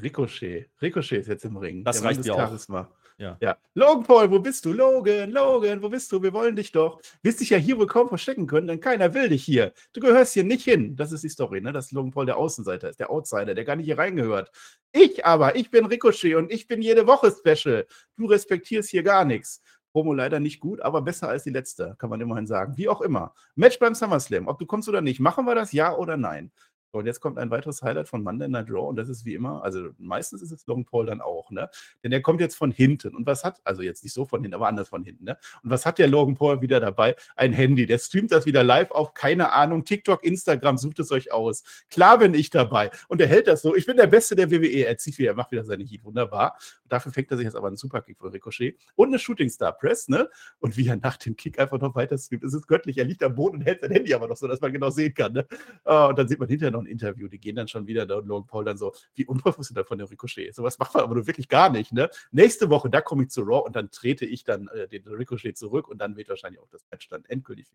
Ricochet. Ricochet ist jetzt im Ring. Das Der reicht mir auch. Ja. ja. Logan Paul, wo bist du? Logan, Logan, wo bist du? Wir wollen dich doch. Wirst dich ja hier wohl kaum verstecken können, denn keiner will dich hier. Du gehörst hier nicht hin. Das ist die Story, ne? Dass Logan Paul der Außenseiter ist, der Outsider, der gar nicht hier reingehört. Ich aber, ich bin Ricochet und ich bin jede Woche Special. Du respektierst hier gar nichts. Promo leider nicht gut, aber besser als die letzte, kann man immerhin sagen. Wie auch immer. Match beim SummerSlam. Ob du kommst oder nicht, machen wir das ja oder nein? Und jetzt kommt ein weiteres Highlight von Monday Night Raw und das ist wie immer, also meistens ist es Long Paul dann auch, ne? Denn der kommt jetzt von hinten und was hat, also jetzt nicht so von hinten, aber anders von hinten, ne? Und was hat der Logan Paul wieder dabei? Ein Handy. Der streamt das wieder live auf, keine Ahnung, TikTok, Instagram, sucht es euch aus. Klar bin ich dabei und er hält das so. Ich bin der Beste der WWE. Er zieht wieder, er macht wieder seine Heat. Wunderbar. Und dafür fängt er sich jetzt aber einen Superkick von Ricochet und eine Shooting Star Press, ne? Und wie er nach dem Kick einfach noch weiter streamt, es ist göttlich. Er liegt am Boden und hält sein Handy aber noch so, dass man genau sehen kann, ne? Ah, und dann sieht man hinterher noch ein Interview. Die gehen dann schon wieder, da und Logan Paul dann so, wie unprofessionell von der Ricochet. Sowas macht man aber nur wirklich gar nicht, ne? Nächste Woche, da komme ich zu Raw und dann trete ich dann äh, den Ricochet zurück und dann wird wahrscheinlich auch das Match dann endgültig.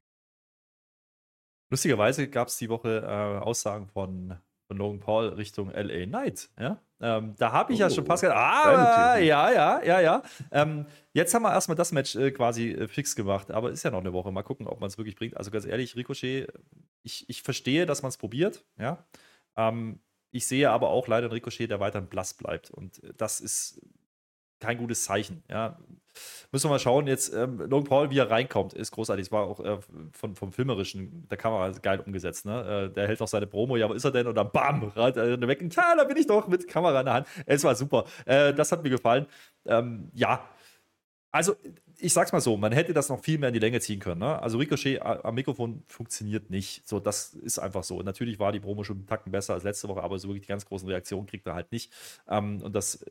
Lustigerweise gab es die Woche äh, Aussagen von, von Logan Paul Richtung LA Knight. Ja? Ähm, da habe ich oh, ja schon fast gedacht, ah, ja, ja, ja, ja. Ähm, jetzt haben wir erstmal das Match äh, quasi äh, fix gemacht, aber ist ja noch eine Woche. Mal gucken, ob man es wirklich bringt. Also ganz ehrlich, Ricochet, ich, ich verstehe, dass man es probiert, ja. Ähm, ich sehe aber auch leider einen Ricochet, der weiterhin blass bleibt. Und das ist kein gutes Zeichen. Ja. Müssen wir mal schauen, jetzt ähm, Logan Paul, wie er reinkommt, ist großartig. Es war auch äh, von, vom Filmerischen der Kamera geil umgesetzt. Ne? Äh, der hält auch seine Promo, ja, wo ist er denn? Und dann bam, rat er weg. Ja, da bin ich doch mit Kamera in der Hand. Es war super. Äh, das hat mir gefallen. Ähm, ja, also ich sag's mal so, man hätte das noch viel mehr in die Länge ziehen können. Ne? Also Ricochet am Mikrofon funktioniert nicht. So, das ist einfach so. Natürlich war die Promo schon einen Tacken besser als letzte Woche, aber so wirklich die ganz großen Reaktionen kriegt er halt nicht. Ähm, und das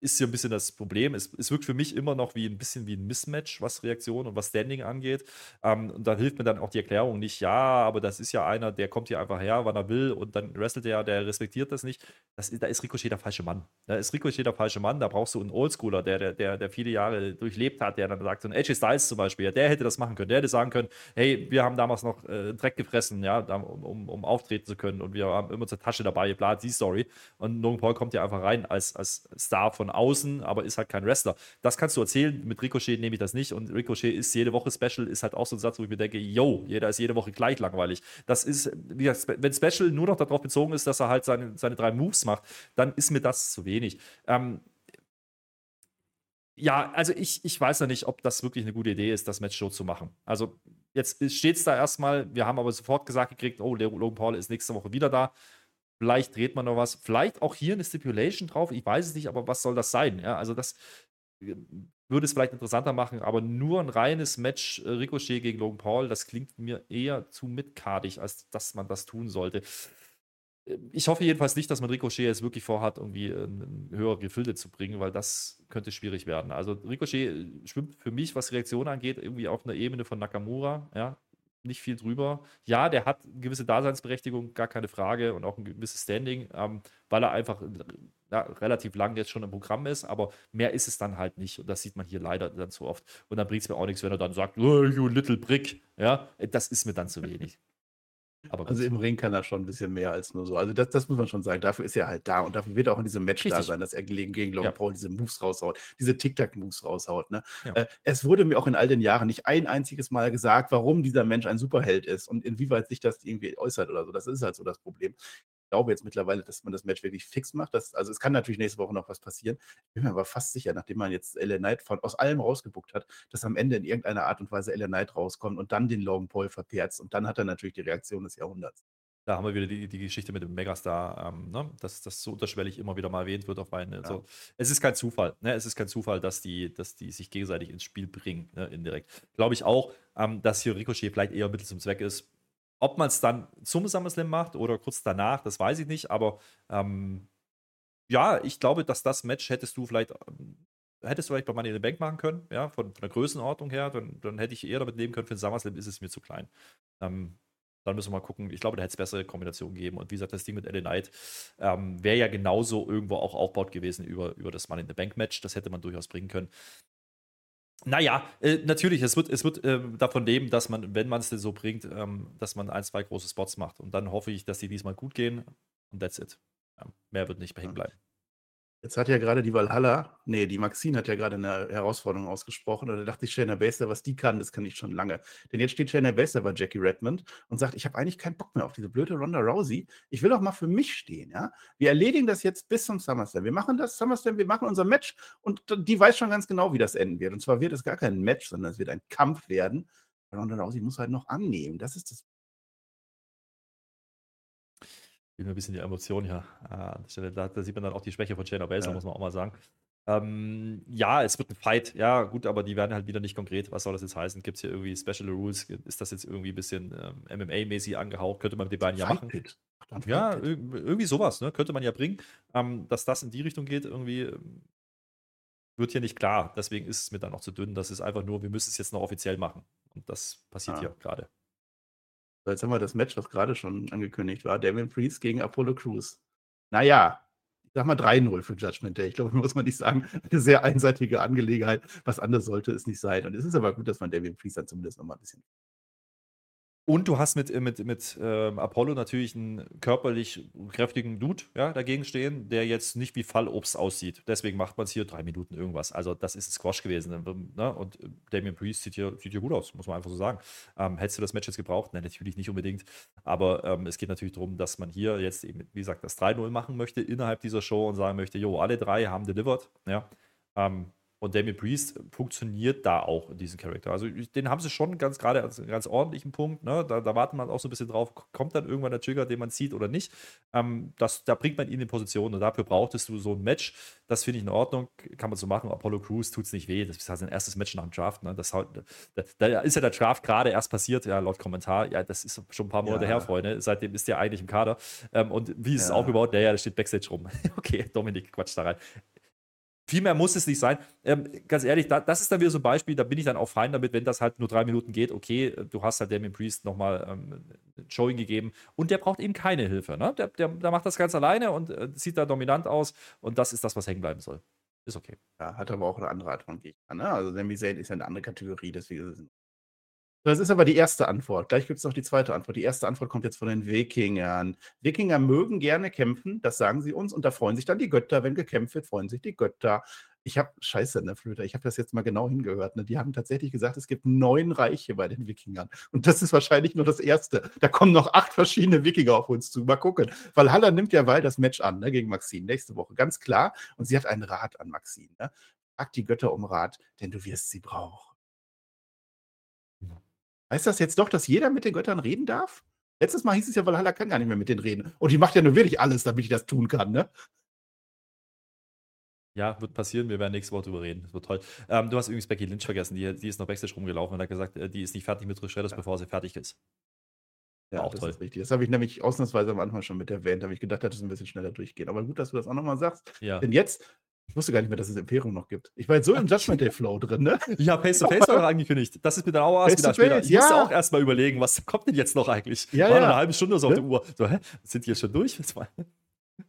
ist hier ein bisschen das Problem. Es, es wirkt für mich immer noch wie ein bisschen wie ein Mismatch, was Reaktion und was Standing angeht. Ähm, und da hilft mir dann auch die Erklärung nicht, ja, aber das ist ja einer, der kommt hier einfach her, wann er will und dann wrestelt er, der respektiert das nicht. Das, da ist Ricochet der falsche Mann. Da ist Ricochet der falsche Mann, da brauchst du einen Oldschooler, der, der, der, der viele Jahre durchlebt hat, der dann sagt, so ein AJ Styles zum Beispiel, der hätte das machen können, der hätte sagen können, hey, wir haben damals noch äh, Dreck gefressen, ja, um, um, um, auftreten zu können und wir haben immer zur Tasche dabei, bla, die Story. Und Logan Paul kommt ja einfach rein als, als Star von von außen, aber ist halt kein Wrestler. Das kannst du erzählen. Mit Ricochet nehme ich das nicht. Und Ricochet ist jede Woche Special, ist halt auch so ein Satz, wo ich mir denke, yo, jeder ist jede Woche gleich langweilig. Das ist, wie gesagt, wenn Special nur noch darauf bezogen ist, dass er halt seine, seine drei Moves macht, dann ist mir das zu wenig. Ähm, ja, also ich, ich weiß ja nicht, ob das wirklich eine gute Idee ist, das Match so zu machen. Also jetzt steht es da erstmal, wir haben aber sofort gesagt gekriegt, oh, Logan Paul ist nächste Woche wieder da. Vielleicht dreht man noch was. Vielleicht auch hier eine Stipulation drauf. Ich weiß es nicht, aber was soll das sein? Ja, also das äh, würde es vielleicht interessanter machen, aber nur ein reines Match äh, Ricochet gegen Logan Paul, das klingt mir eher zu mitkartig, als dass man das tun sollte. Äh, ich hoffe jedenfalls nicht, dass man Ricochet jetzt wirklich vorhat, irgendwie ein höhere Gefilde zu bringen, weil das könnte schwierig werden. Also Ricochet schwimmt für mich, was Reaktion angeht, irgendwie auf einer Ebene von Nakamura. Ja, nicht viel drüber. Ja, der hat eine gewisse Daseinsberechtigung, gar keine Frage, und auch ein gewisses Standing, ähm, weil er einfach ja, relativ lang jetzt schon im Programm ist, aber mehr ist es dann halt nicht. Und das sieht man hier leider dann zu oft. Und dann bringt es mir auch nichts, wenn er dann sagt, oh, you little brick. Ja, das ist mir dann zu wenig also im Ring kann er schon ein bisschen mehr als nur so. Also das, das muss man schon sagen. Dafür ist er halt da und dafür wird er auch in diesem Match Richtig. da sein, dass er gegen, gegen Logan ja. Paul diese Moves raushaut, diese Tic-Tac-Moves raushaut. Ne? Ja. Äh, es wurde mir auch in all den Jahren nicht ein einziges Mal gesagt, warum dieser Mensch ein Superheld ist und inwieweit sich das irgendwie äußert oder so. Das ist halt so das Problem glaube jetzt mittlerweile, dass man das Match wirklich fix macht. Das, also es kann natürlich nächste Woche noch was passieren. Ich bin mir aber fast sicher, nachdem man jetzt LA Knight von, aus allem rausgebuckt hat, dass am Ende in irgendeiner Art und Weise LA Knight rauskommt und dann den Logan Paul verperzt. Und dann hat er natürlich die Reaktion des Jahrhunderts. Da haben wir wieder die, die Geschichte mit dem Megastar, ähm, ne? dass das so unterschwellig immer wieder mal erwähnt wird auf einen. Ja. So. Es ist kein Zufall, ne? Es ist kein Zufall, dass die, dass die sich gegenseitig ins Spiel bringen, ne? indirekt. Glaube ich auch, ähm, dass hier Ricochet vielleicht eher Mittel zum Zweck ist. Ob man es dann zum SummerSlam macht oder kurz danach, das weiß ich nicht, aber ähm, ja, ich glaube, dass das Match hättest du vielleicht, ähm, hättest du vielleicht bei Money in the Bank machen können, ja, von, von der Größenordnung her, dann, dann hätte ich eher damit leben können, für den SummerSlam ist es mir zu klein. Ähm, dann müssen wir mal gucken. Ich glaube, da hätte es bessere Kombinationen gegeben. Und wie gesagt, das Ding mit LA Knight ähm, wäre ja genauso irgendwo auch aufgebaut gewesen über, über das Money in the Bank Match. Das hätte man durchaus bringen können. Naja, äh, natürlich, es wird, es wird äh, davon leben, dass man, wenn man es denn so bringt, ähm, dass man ein, zwei große Spots macht. Und dann hoffe ich, dass die diesmal gut gehen. Und that's it. Ja, mehr wird nicht hängen bleiben. Jetzt hat ja gerade die Valhalla, nee, die Maxine hat ja gerade eine Herausforderung ausgesprochen. Und da dachte ich, Shayna Baszler, was die kann, das kann ich schon lange. Denn jetzt steht Shayna Baszler bei Jackie Redmond und sagt, ich habe eigentlich keinen Bock mehr auf diese blöde Ronda Rousey. Ich will auch mal für mich stehen, ja. Wir erledigen das jetzt bis zum SummerSlam. Wir machen das SummerSlam, wir machen unser Match und die weiß schon ganz genau, wie das enden wird. Und zwar wird es gar kein Match, sondern es wird ein Kampf werden. Ronda Rousey muss halt noch annehmen. Das ist das Spielen wir ein bisschen die Emotion hier Stelle. Da, da, sieht man dann auch die Schwäche von Shayna Baszler, ja. muss man auch mal sagen. Ähm, ja, es wird ein Fight. Ja, gut, aber die werden halt wieder nicht konkret. Was soll das jetzt heißen? Gibt es hier irgendwie Special Rules? Ist das jetzt irgendwie ein bisschen ähm, MMA-mäßig angehaucht? Könnte man mit den beiden ja machen. Ja, irgendwie sowas, ne? Könnte man ja bringen. Ähm, dass das in die Richtung geht, irgendwie ähm, wird hier nicht klar. Deswegen ist es mir dann auch zu dünn. Das ist einfach nur, wir müssen es jetzt noch offiziell machen. Und das passiert ah. hier gerade. Jetzt haben wir das Match, was gerade schon angekündigt war. Damien Priest gegen Apollo Crews. Naja, ich sag mal 3-0 für Judgment Day. Ich glaube, muss man nicht sagen, eine sehr einseitige Angelegenheit. Was anderes sollte es nicht sein. Und es ist aber gut, dass man Damien Priest dann zumindest noch mal ein bisschen Und du hast mit, mit, mit ähm, Apollo natürlich einen körperlich kräftigen Dude ja, dagegen stehen, der jetzt nicht wie Fallobst aussieht. Deswegen macht man es hier drei Minuten irgendwas. Also, das ist ein Squash gewesen. Ne? Und Damien Priest sieht hier, sieht hier gut aus, muss man einfach so sagen. Ähm, hättest du das Match jetzt gebraucht? Nein, natürlich nicht unbedingt. Aber ähm, es geht natürlich darum, dass man hier jetzt eben, wie gesagt, das 3-0 machen möchte innerhalb dieser Show und sagen möchte: Jo, alle drei haben delivered. Ja. Ähm, und Damien Priest funktioniert da auch in diesem Charakter. Also den haben sie schon ganz gerade als ganz ordentlichen Punkt. Ne? Da, da warten man auch so ein bisschen drauf, kommt dann irgendwann der Trigger, den man zieht oder nicht. Ähm, das, da bringt man ihn in Position und dafür brauchtest du so ein Match. Das finde ich in Ordnung, kann man so machen. Apollo Crews tut es nicht weh. Das ist halt sein erstes Match nach dem Draft. Ne? Das, da, da, ist ja der Draft gerade erst passiert, ja, laut Kommentar. Ja, das ist schon ein paar Monate ja. her, Freunde. Seitdem ist der eigentlich im Kader. Ähm, und wie ist ja. es aufgebaut? Naja, der steht Backstage rum. okay, Dominik quatscht da rein. Viel mehr muss es nicht sein. Ähm, ganz ehrlich, da, das ist dann wieder so ein Beispiel, da bin ich dann auch fein damit, wenn das halt nur drei Minuten geht. Okay, äh, du hast halt Damien Priest nochmal ähm, Showing gegeben und der braucht eben keine Hilfe. Ne? Der, der, der macht das ganz alleine und äh, sieht da dominant aus und das ist das, was hängen bleiben soll. Ist okay. Ja, hat aber auch eine andere Art von Gegner. Ne? Also Sami Zayn ist ja eine andere Kategorie, deswegen ist es das ist aber die erste Antwort. Gleich gibt es noch die zweite Antwort. Die erste Antwort kommt jetzt von den Wikingern. Wikinger mögen gerne kämpfen, das sagen sie uns, und da freuen sich dann die Götter. Wenn gekämpft wird, freuen sich die Götter. Ich habe, scheiße, ne, Flöter, ich habe das jetzt mal genau hingehört. Ne? Die haben tatsächlich gesagt, es gibt neun Reiche bei den Wikingern. Und das ist wahrscheinlich nur das erste. Da kommen noch acht verschiedene Wikinger auf uns zu. Mal gucken. Weil Haller nimmt ja bald das Match an ne, gegen Maxine nächste Woche. Ganz klar. Und sie hat einen Rat an Maxine. Ne? Frag die Götter um Rat, denn du wirst sie brauchen. Heißt das jetzt doch, dass jeder mit den Göttern reden darf? Letztes Mal hieß es ja, Valhalla kann gar nicht mehr mit denen reden. Und die macht ja nur wirklich alles, damit ich das tun kann, ne? Ja, wird passieren. Wir werden nächste Woche drüber reden. Das wird toll. Ähm, du hast übrigens Becky Lynch vergessen. Die, die ist noch Backstage rumgelaufen und hat gesagt, äh, die ist nicht fertig mit Trish ja. bevor sie fertig ist. Ja, auch das toll. ist richtig. Das habe ich nämlich ausnahmsweise am Anfang schon mit erwähnt. Da habe ich gedacht, dass es ein bisschen schneller durchgeht. Aber gut, dass du das auch nochmal sagst. Ja. Denn jetzt ich wusste gar nicht mehr, dass es Imperium noch gibt. Ich war jetzt so im Judgment Day Flow drin, ne? Ja, Face to Face war angekündigt. Das ist mir dann auch erst wieder später. Ich ja. musste auch erstmal überlegen, was kommt denn jetzt noch eigentlich? Ja, war ja. eine halbe Stunde so auf der Uhr. So, hä? Sind die jetzt schon durch?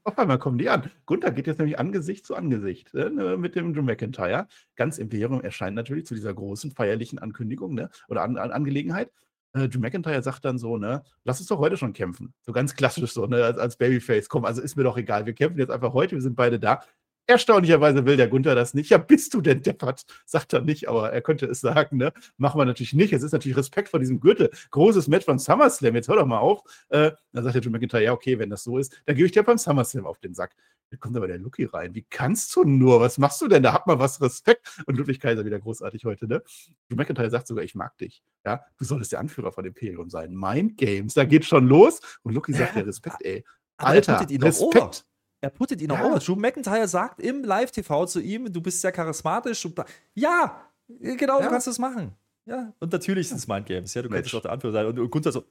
Auf einmal kommen die an. Gunther geht jetzt nämlich Angesicht zu Angesicht ne, mit dem Drew McIntyre. Ganz Imperium erscheint natürlich zu dieser großen feierlichen Ankündigung ne, oder an, an Angelegenheit. Äh, Drew McIntyre sagt dann so, ne, lass uns doch heute schon kämpfen. So ganz klassisch so, ne, als, als Babyface. Komm, also ist mir doch egal. Wir kämpfen jetzt einfach heute, wir sind beide da. Erstaunlicherweise will der Gunther das nicht. Ja, bist du denn deppert? Sagt er nicht, aber er könnte es sagen. Ne? Machen wir natürlich nicht. Es ist natürlich Respekt vor diesem Gürtel. Großes Match von SummerSlam. Jetzt hör doch mal auf. Äh, dann sagt der Drew McIntyre, ja, okay, wenn das so ist, dann gebe ich dir beim SummerSlam auf den Sack. Da kommt aber der Lucky rein. Wie kannst du nur? Was machst du denn? Da hat man was Respekt. Und Ludwig Kaiser wieder großartig heute, ne? Drew McIntyre sagt sogar, ich mag dich. Ja, du solltest der Anführer von Imperium sein. Mind Games, da geht schon los. Und Lucky sagt, ja, Respekt, ey. Alter, Respekt. Er puttet ihn auch ja. Drew McIntyre sagt im Live-TV zu ihm, du bist sehr charismatisch. ja, genau, ja. du kannst das machen. Ja, und natürlich sind es Mindgames. Ja, du Mensch. könntest auch der Anführer sein. Und, und Gunther so,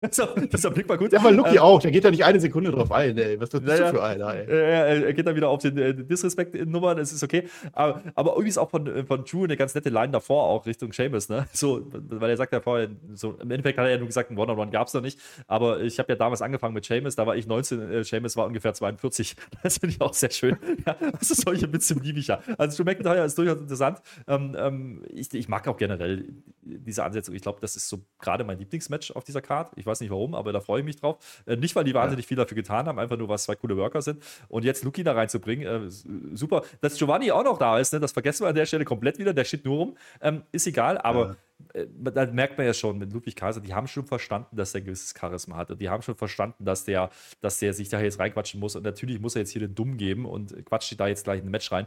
das Blick mal gut. Ja, aber Lucky ähm, auch, der geht da nicht eine Sekunde drauf ein, ey. Was bist naja, du für einer, ey? Er, er geht dann wieder auf den äh, Disrespect-Nummern, das ist okay. Aber, aber irgendwie ist auch von, äh, von Drew eine ganz nette Line davor auch Richtung Seamus, ne? So, weil er sagt ja vorher, so, im Endeffekt hat er ja nur gesagt, ein One-on-One gab es noch nicht. Aber ich habe ja damals angefangen mit Seamus, da war ich 19, äh, Seamus war ungefähr 42. Das finde ich auch sehr schön. ja, also solche Witze liebe ich ja. Also Drew McIntyre ist durchaus interessant. Ähm, ähm, ich, ich mag auch generell diese Ansetzung. Ich glaube, das ist so gerade mein Lieblingsmatch auf dieser Card. Ich weiß nicht warum, aber da freue ich mich drauf. Äh, nicht, weil die wahnsinnig ja. viel dafür getan haben, einfach nur, was zwei coole Worker sind. Und jetzt Luki da reinzubringen, äh, super. Dass Giovanni auch noch da ist, ne, das vergessen wir an der Stelle komplett wieder, der steht nur rum. Ähm, ist egal, aber. Ja. Äh, da merkt man ja schon mit Ludwig Kaiser, die haben schon verstanden, dass er ein gewisses Charisma hat. Und die haben schon verstanden, dass der, dass der sich da jetzt reinquatschen muss. Und natürlich muss er jetzt hier den Dumm geben und quatscht da jetzt gleich in ein Match rein.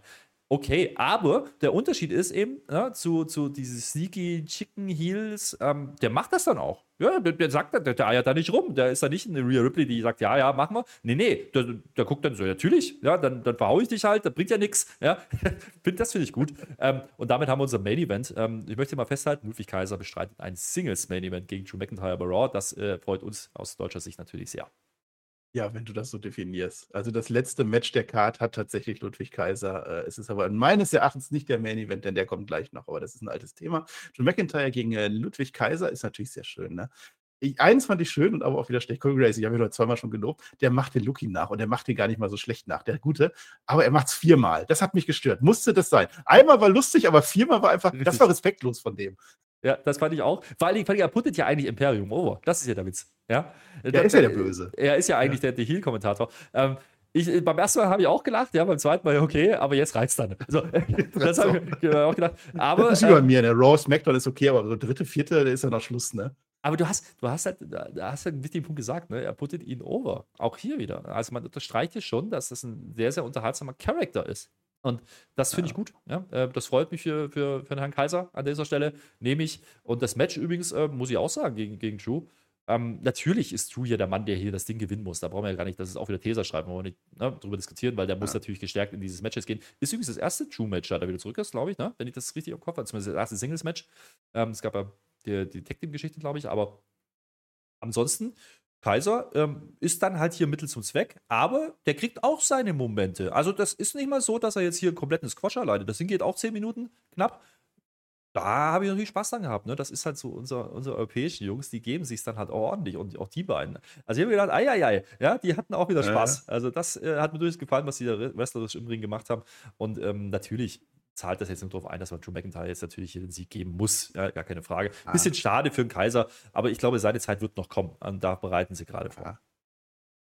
Okay, aber der Unterschied ist eben ja, zu, zu diesen sneaky Chicken Heels, ähm, der macht das dann auch. Ja, der, der sagt, der, der eiert da nicht rum. Der ist da nicht eine Rhea Ripley, die sagt, ja, ja, machen wir. Nee, nee, der, der guckt dann so, natürlich, ja, dann, dann verhaue ich dich halt, das bringt ja nichts. Ja, das finde ich gut. Ähm, und damit haben wir unser Main Event. Ähm, ich möchte mal festhalten, Ludwig Kaiser bestreitet ein Singles Main Event gegen Drew McIntyre bei Raw. Das äh, freut uns aus deutscher Sicht natürlich sehr. Ja, wenn du das so definierst. Also das letzte Match der Card hat tatsächlich Ludwig Kaiser. Äh, es ist aber meines Erachtens nicht der Main Event, denn der kommt gleich noch. Aber das ist ein altes Thema. John McIntyre gegen äh, Ludwig Kaiser ist natürlich sehr schön. Ne? Ich, eins fand ich schön und aber auch wieder schlecht. Cole Gracie, ich habe ihn heute zweimal schon gelobt, der macht den Lucky nach und der macht den gar nicht mal so schlecht nach, der Gute. Aber er macht es viermal. Das hat mich gestört. Musste das sein. Einmal war lustig, aber viermal war einfach, Richtig. das war respektlos von dem. Ja, das fand ich auch. Vor allen Dingen, fand ich, er puttet ja eigentlich Imperium over. Das ist ja der Witz. Ja, er ist ja der Böse. Er ist ja eigentlich ja. der, der Heel-Kommentator. Ähm, ich, beim ersten Mal habe ich auch gelacht, ja, beim zweiten Mal okay, aber jetzt reizt dann. So, das habe ich auch gedacht. Aber, das ist wie bei ähm, mir, ne? Raw, SmackDown ist okay, aber so dritte, vierte, da ist ja noch Schluss, ne? Aber du hast, du hast halt, da hast halt einen wichtigen Punkt gesagt, ne? Er puttet ihn over. Auch hier wieder. Also man unterstreicht hier schon, dass das ein sehr, sehr unterhaltsamer Charakter ist. Und das finde ja. ich gut. Ja? Äh, das freut mich für, für, für Herrn Kaiser an dieser Stelle. Nehme ich. Und das Match übrigens, äh, muss ich auch sagen, gegen, gegen Drew. Ähm, natürlich ist Drew hier der Mann, der hier das Ding gewinnen muss. Da brauchen wir ja gar nicht, das ist auch wieder Teser schreiben, wollen wir nicht ne, darüber diskutieren, weil der ja. muss natürlich gestärkt in dieses Match jetzt gehen. Ist übrigens das erste Drew-Match, da er wieder zurück ist, glaube ich, ne? wenn ich das richtig im Kopf habe. Zumindest das erste Singles-Match. Ähm, es gab ja die, die Tag-Team-Geschichte, glaube ich, aber ansonsten Kaiser ähm, ist dann halt hier Mittel zum Zweck, aber der kriegt auch seine Momente. Also das ist nicht mal so, dass er jetzt hier einen kompletten Squash leitet. Das Ding geht auch zehn Minuten knapp. Da habe ich natürlich Spaß dran gehabt. Ne? Das ist halt so unser, unsere europäischen Jungs, die geben sich dann halt auch ordentlich und auch die beiden. Also ich habe mir gedacht, ei, ei, ei, ja, die hatten auch wieder Spaß. Ja. Also das äh, hat mir durchaus gefallen, was die da wrestlerisch im Ring gemacht haben. Und ähm, natürlich zahlt das jetzt nicht darauf ein, dass man Drew McIntyre jetzt natürlich hier den Sieg geben muss. Ja, gar keine Frage. Ah. Bisschen schade für den Kaiser, aber ich glaube, seine Zeit wird noch kommen. Und da bereiten sie gerade vor.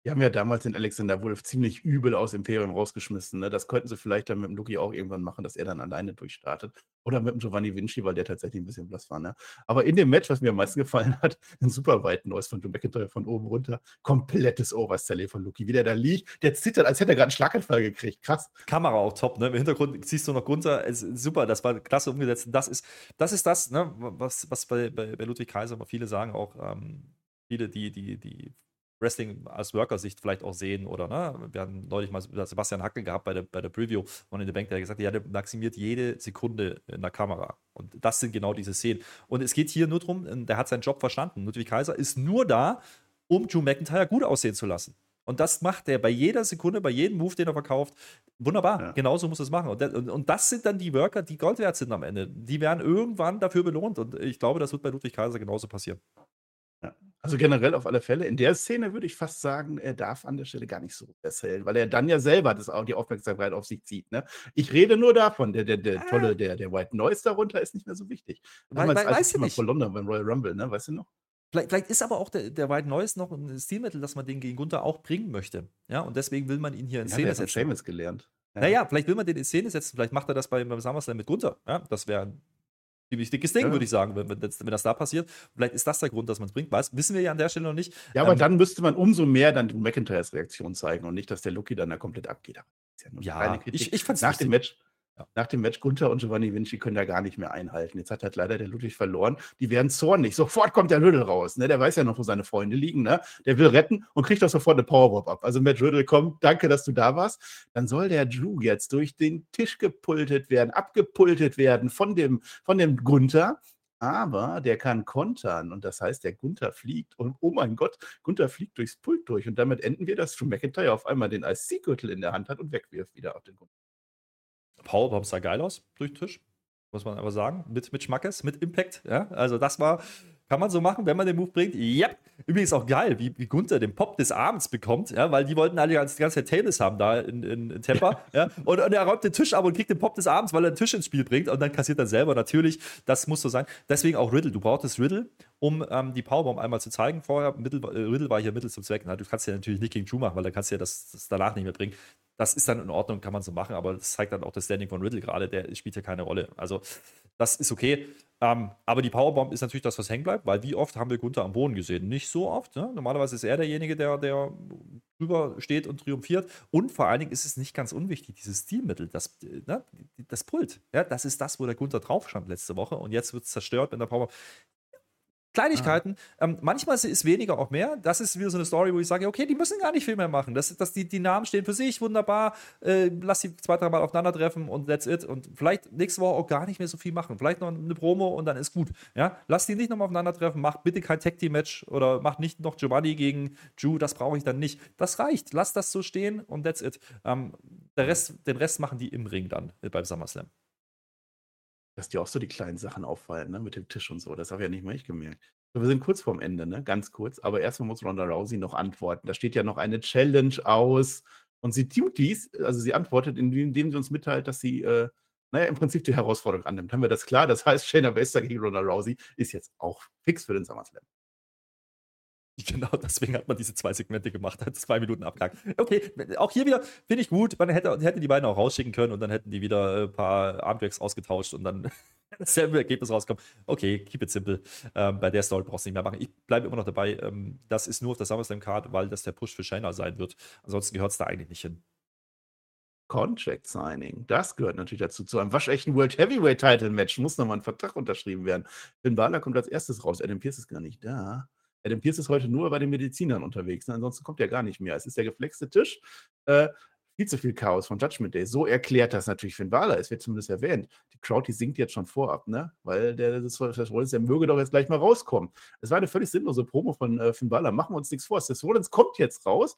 Die haben ja damals den Alexander Wolf ziemlich übel aus Imperium rausgeschmissen. Ne? Das könnten sie vielleicht dann mit dem Luki auch irgendwann machen, dass er dann alleine durchstartet. Oder mit dem Giovanni Vinci, weil der tatsächlich ein bisschen blass war. Ne? Aber in dem Match, was mir am meisten gefallen hat, ein super weiten Neues von Drew McIntyre von oben runter. Komplettes Overstelling von Luki. Wie der da liegt, der zittert, als hätte er gerade einen Schlaganfall gekriegt. Krass. Kamera auch top, ne? Im Hintergrund siehst du noch Gunther. Super, das war klasse umgesetzt. Das ist das, ist das ne? was, was bei, bei, bei Ludwig Kaiser immer viele sagen, auch ähm, viele, die, die, die Wrestling als Worker-Sicht vielleicht auch sehen oder ne? wir haben neulich mal Sebastian Hackel gehabt bei der, bei der Preview von in der Bank, der hat gesagt, ja, der maximiert jede Sekunde in der Kamera und das sind genau diese Szenen und es geht hier nur darum, der hat seinen Job verstanden, Ludwig Kaiser ist nur da, um Drew McIntyre gut aussehen zu lassen. Und das macht er bei jeder Sekunde, bei jedem Move, den er verkauft. Wunderbar. Ja. Genauso muss er es machen. Und, und, und, das sind dann die Worker, die Gold wert sind am Ende. Die werden irgendwann dafür belohnt. Und ich glaube, das wird bei Ludwig Kaiser genauso passieren. Also generell auf alle Fälle. In der Szene würde ich fast sagen, er darf an der Stelle gar nicht so erzählen, weil er dann ja selber das auch die Aufmerksamkeit auf sich zieht. Ne? Ich rede nur davon, der, der, der ah. tolle, der, der White Noise darunter ist nicht mehr so wichtig. Damals weil, weil, als weißt vor London beim Royal Rumble, ne? Weißt du noch? Vielleicht, vielleicht, ist aber auch der, der White Noise noch ein Stilmittel, dass man den gegen Gunther auch bringen möchte. Ja, und deswegen will man ihn hier in ja, Szene setzen. Seamus gelernt. Ja. Naja, vielleicht will man den in Szene setzen. Vielleicht macht er das beim, beim SummerSlam mit Gunther. Ja, das wäre dickes Ding, ja. würde ich sagen, wenn, wenn, das, wenn, das, da passiert. Vielleicht ist das der Grund, dass man es bringt. Weiß, wissen wir ja an der Stelle noch nicht. Ja, aber ähm, dann müsste man umso mehr dann McIntyres Reaktion zeigen und nicht, dass der Lucky dann da komplett abgeht. Ja, ja ich, ich fand es Nach dem Match. Nach dem Match Gunther und Giovanni Vinci können da gar nicht mehr einhalten. Jetzt hat halt leider der Ludwig verloren. Die werden zornig. Sofort kommt der Rödel raus. Ne? Der weiß ja noch, wo seine Freunde liegen. Ne? Der will retten und kriegt auch sofort eine Powerbomb ab. Also Matt Rödel, komm, danke, dass du da warst. Dann soll der Drew jetzt durch den Tisch gepultet werden, abgepultet werden von dem, von dem Gunther. Aber der kann kontern und das heißt, der Gunther fliegt und oh mein Gott, Gunther fliegt durchs Pult durch und damit enden wir, dass Drew McIntyre auf einmal den IC-Gürtel in der Hand hat und wegwirft wieder auf den Gunther. Powerbomb sah geil aus durch den Tisch, muss man aber sagen. Mit, mit Schmackes, mit Impact. Ja? Also, das war, kann man so machen, wenn man den Move bringt. Ja. Übrigens auch geil, wie, wie Gunther den Pop des Abends bekommt, ja, weil die wollten alle die ganze Zeit Tables haben da in, in, in Tampa. ja. Und, und, er räumt den Tisch ab und kriegt den Pop des Abends, weil er den Tisch ins Spiel bringt und dann kassiert er selber. Natürlich, das muss so sein. Deswegen auch Riddle. Du brauchtest Riddle, um ähm, die Powerbomb einmal zu zeigen vorher. Mittel, äh, Riddle war hier Mittel zum Zweck. Na, du kannst ja natürlich nicht gegen Drew machen, weil dann kannst du ja das, das danach nicht mehr bringen das ist dann in Ordnung, kann man so machen, aber das zeigt dann auch das Standing von Riddle gerade, der spielt ja keine Rolle. Also, das ist okay. Ähm, aber die Powerbomb ist natürlich das, was hängen bleibt, weil wie oft haben wir Gunther am Boden gesehen? Nicht so oft. Ne? Normalerweise ist er derjenige, der, der drüber steht und triumphiert. Und vor allen Dingen ist es nicht ganz unwichtig, dieses Stilmittel, das, ne? das Pult. Ja? Das ist das, wo der Gunther drauf stand letzte Woche und jetzt wird es zerstört mit der Powerbomb. Kleinigkeiten. Ah. Ähm, manchmal ist weniger auch mehr. Das ist wieder so eine Story, wo ich sage, okay, die müssen gar nicht viel mehr machen. Das, das, die, die Namen stehen für sich, wunderbar. Äh, lass sie zwei, drei Mal aufeinandertreffen und that's it. Und vielleicht nächste Woche auch gar nicht mehr so viel machen. Vielleicht noch eine Promo und dann ist gut. Ja? Lass die nicht nochmal aufeinandertreffen. Mach bitte kein Tag Team Match oder mach nicht noch Giovanni gegen Drew. Das brauche ich dann nicht. Das reicht. Lass das so stehen und that's it. Ähm, der Rest, den Rest machen die im Ring dann äh, beim SummerSlam dass dir auch so die kleinen Sachen auffallen, ne, mit dem Tisch und so. Das habe ja nicht mal ich gemerkt. Wir sind kurz vorm Ende, ne? Ganz kurz. Aber erstmal muss Ronda Rousey noch antworten. Da steht ja noch eine Challenge aus. Und sie tut dies, also sie antwortet, indem, sie uns mitteilt, dass sie äh, naja, im Prinzip die Herausforderung annimmt. Haben wir das klar? Das heißt, Shayna Baszler gegen Ronda Rousey ist jetzt auch fix für den SummerSlam. Genau, deswegen hat man diese zwei Segmente gemacht, hat zwei Minuten abgehakt. Okay, auch hier wieder finde ich gut. Man hätte, hätte die beiden auch rausschicken können und dann hätten die wieder ein paar Armdrags ausgetauscht und dann dasselbe Ergebnis rauskommen. Okay, keep it simple. Ähm, bei der Story brauchst du nicht mehr machen. Ich bleibe immer noch dabei. Ähm, das ist nur auf der SummerSlam-Card, weil das der Push für Shayna sein wird. Ansonsten gehört es da eigentlich nicht hin. Contract Signing, das gehört natürlich dazu. Zu einem waschechten World Heavyweight Title Match muss nochmal ein Vertrag unterschrieben werden. Finn Balor kommt als erstes raus. Adam Pierce ist gar nicht da. Adam Pierce ist heute nur bei den Medizinern unterwegs. Ne? Ansonsten kommt er gar nicht mehr. Es ist der geflexte Tisch. Äh, viel zu viel Chaos von Judgment Day. So erklärt das natürlich Finn Balor. Es wird zumindest erwähnt. Die Crowd, die singt jetzt schon vorab, ne? Weil der, das, Rollins, der möge doch jetzt gleich mal rauskommen. Es war eine völlig sinnlose Promo von äh, Finn Balor. Machen wir uns nichts vor. Das Rollins kommt jetzt raus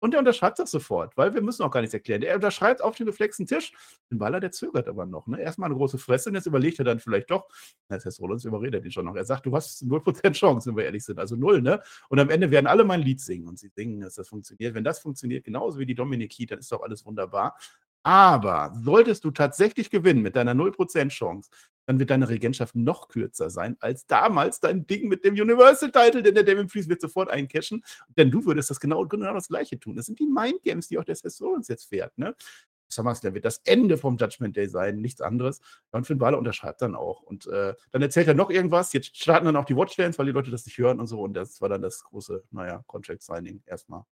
und der unterschreibt das sofort, weil wir müssen auch gar nichts erklären. Er unterschreibt auf den geflexen Tisch. Den Baller, der zögert aber noch. Ne? Erstmal eine große Fresse und jetzt überlegt er dann vielleicht doch, das heißt, Rollins überredet ihn schon noch. Er sagt, du hast 0% Chance, wenn wir ehrlich sind. Also null, ne? Und am Ende werden alle mein Lied singen und sie singen, dass das funktioniert. Wenn das funktioniert, genauso wie die Dominik Heat, dann ist doch alles wunderbar. Aber solltest du tatsächlich gewinnen mit deiner 0% Chance, dann wird deine Regentschaft noch kürzer sein als damals dein Ding mit dem Universal-Title, denn der Damon Priest wird sofort eincashen, denn du würdest das genau, genau das Gleiche tun. Das sind die Mindgames, die auch der Seth Rollins jetzt fährt. Ne? SummerSlam wird das Ende vom Judgment Day sein, nichts anderes. und Finn Balor unterschreibt dann auch. Und äh, dann erzählt er noch irgendwas. Jetzt starten dann auch die Watchdowns, weil die Leute das nicht hören und so. Und das war dann das große, naja, Contract-Signing erstmal.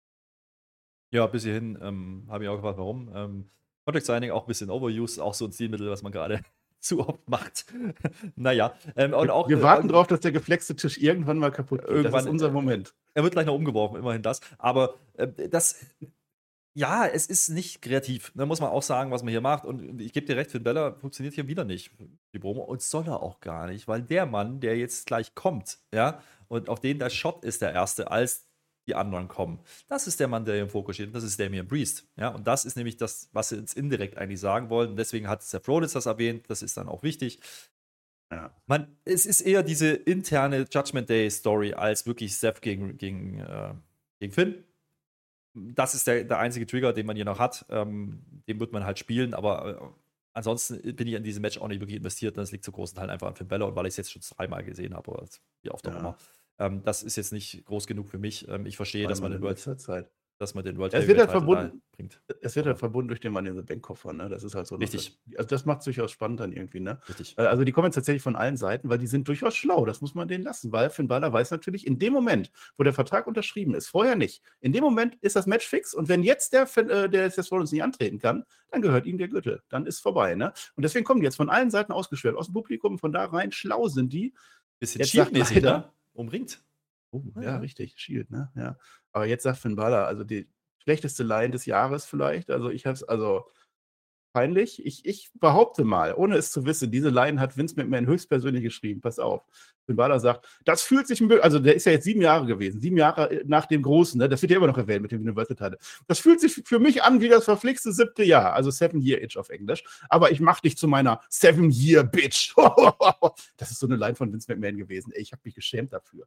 Ja, bis hierhin ähm, habe ich auch gefragt, warum. Ähm, Contract Signing auch ein bisschen overused, auch so ein Zielmittel, was man gerade zu oft macht. naja. Ähm, und auch, wir äh, warten äh, darauf, dass der geflexte Tisch irgendwann mal kaputt geht. Irgendwann, das ist unser Moment. Er wird gleich noch umgeworfen, immerhin das. Aber äh, das, ja, es ist nicht kreativ. Da muss man auch sagen, was man hier macht. Und ich gebe dir recht, Finn Bella funktioniert hier wieder nicht, die Promo. Und soll er auch gar nicht, weil der Mann, der jetzt gleich kommt, ja, und auf den der Shot ist der erste, als die anderen kommen. Das ist der Mann, der im Fokus steht. Und das ist Damian Priest. Ja, und das ist nämlich das, was sie uns indirekt eigentlich sagen wollen. Und deswegen hat Seth Rollins das erwähnt. Das ist dann auch wichtig. Ja. Man, es ist eher diese interne Judgment Day Story als wirklich Seth gegen, gegen, äh, gegen Finn. Das ist der, der einzige Trigger, den man hier noch hat. Ähm, den wird man halt spielen, aber äh, ansonsten bin ich in diesem Match auch nicht wirklich investiert. Das liegt zu großen Teil einfach an Finn Bella und weil ich es jetzt schon dreimal gesehen habe, oder wie oft auch ja. immer. Ähm, das ist jetzt nicht groß genug für mich. Ähm, ich verstehe, dass man, den World, dass man den World es wird halt verbunden, bringt. Es wird halt verbunden durch den Mann in the Bank Koffer, ne? Das ist halt so. Richtig. Das, also das macht es durchaus spannend dann irgendwie, ne? Richtig. Äh, also die kommen jetzt tatsächlich von allen Seiten, weil die sind durchaus schlau. Das muss man denen lassen, weil Finn Balor weiß natürlich, in dem Moment, wo der Vertrag unterschrieben ist, vorher nicht. In dem Moment ist das Match fix und wenn jetzt der, äh, der Seth Rollins nicht antreten kann, dann gehört ihm der Gürtel. Dann ist vorbei, ne? Und deswegen kommen die jetzt von allen Seiten ausgeschwert, aus dem Publikum, von da rein, schlau sind die. Bisschen schiefmäßig, ne? Umringt. Oh, ja, ja, richtig, Shield, ne? Ja. Aber jetzt sagt Finn Balor, also die schlechteste Line des Jahres vielleicht. Also ich habe es, also peinlich. Ich, ich behaupte mal, ohne es zu wissen, diese Line hat Vince McMahon höchstpersönlich geschrieben. Pass auf. Finn Balor sagt, das fühlt sich, also der ist ja jetzt sieben Jahre gewesen, sieben Jahre äh, nach dem Großen, ne? das wird ja immer noch erwähnt mit dem Universal Title. Das fühlt sich für mich an wie das verflixte siebte Jahr, also Seven Year Itch auf Englisch. Aber ich mach dich zu meiner Seven Year Bitch. das ist so eine Line von Vince McMahon gewesen. Ey, ich habe mich geschämt dafür.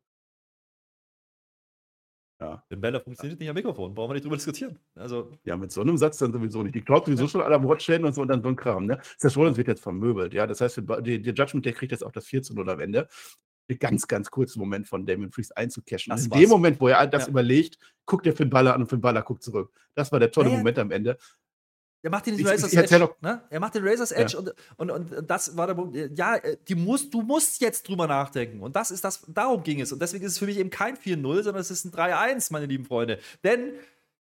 Ja. Wenn Bella funktioniert nicht am Mikrofon, brauchen wir nicht drüber diskutieren. Also, ja, mit so einem Satz dann sowieso nicht. Die glaubt sowieso schon alle am Watchstellen und so und dann so ein Kram. Ne? Das Rollins wird jetzt vermöbelt. Ja, das heißt, die Judgment, der kriegt jetzt auch das 14 am Ende. Ein ganz, ganz kurzen Moment von Damien Priest einzucashen. Das in dem Moment, wo er das ja. überlegt, guckt er Finn Balor an und Finn Balor guckt zurück. Das war der tolle ja, Moment am Ende. Er macht den Razor's ich, ich Edge. Ne? Er macht den Razor's Edge ja. und, und, und das war der Punkt. Ja, äh, die musst, du musst jetzt drüber nachdenken. Und das ist das, darum ging es. Und deswegen ist es für mich eben kein 4-0, sondern es ist ein 3-1, meine lieben Freunde. Denn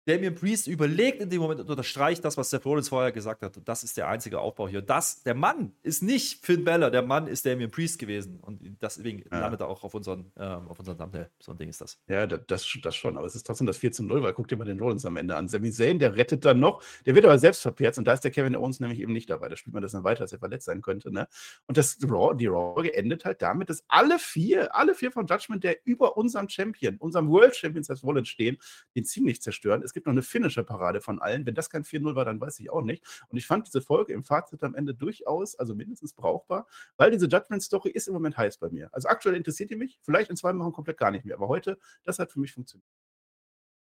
Damien Priest überlegt in dem Moment und unterstreicht das, was Seth Rollins vorher gesagt hat. Und das ist der einzige Aufbau hier. Das, der Mann ist nicht Finn Balor, der Mann ist Damien Priest gewesen. Und deswegen ja. landet er auch auf unseren, ähm, auf unseren Thumbnail. So ein Ding ist das. Ja, das, das schon. Aber es ist trotzdem das 14 0, weil guck dir mal den Rollins am Ende an. Sami Zayn, der rettet dann noch. Der wird aber selbst verperzt. Und da ist der Kevin Owens nämlich eben nicht dabei. Da spielt man das dann weiter, dass er verletzt sein könnte. Ne? Und das Raw, die Raw endet halt damit, dass alle vier, alle vier von Judgment, der über unserem Champion, unserem World Champion Seth Rollins stehen, den ziemlich zerstören. Es gibt noch eine finnische Parade von allen. Wenn das kein 4-0 war, dann weiß ich auch nicht. Und ich fand diese Folge im Fazit am Ende durchaus, also mindestens brauchbar, weil diese Judgment-Story ist im Moment heiß bei mir. Also aktuell interessiert die mich, vielleicht in zwei Wochen komplett gar nicht mehr. Aber heute, das hat für mich funktioniert.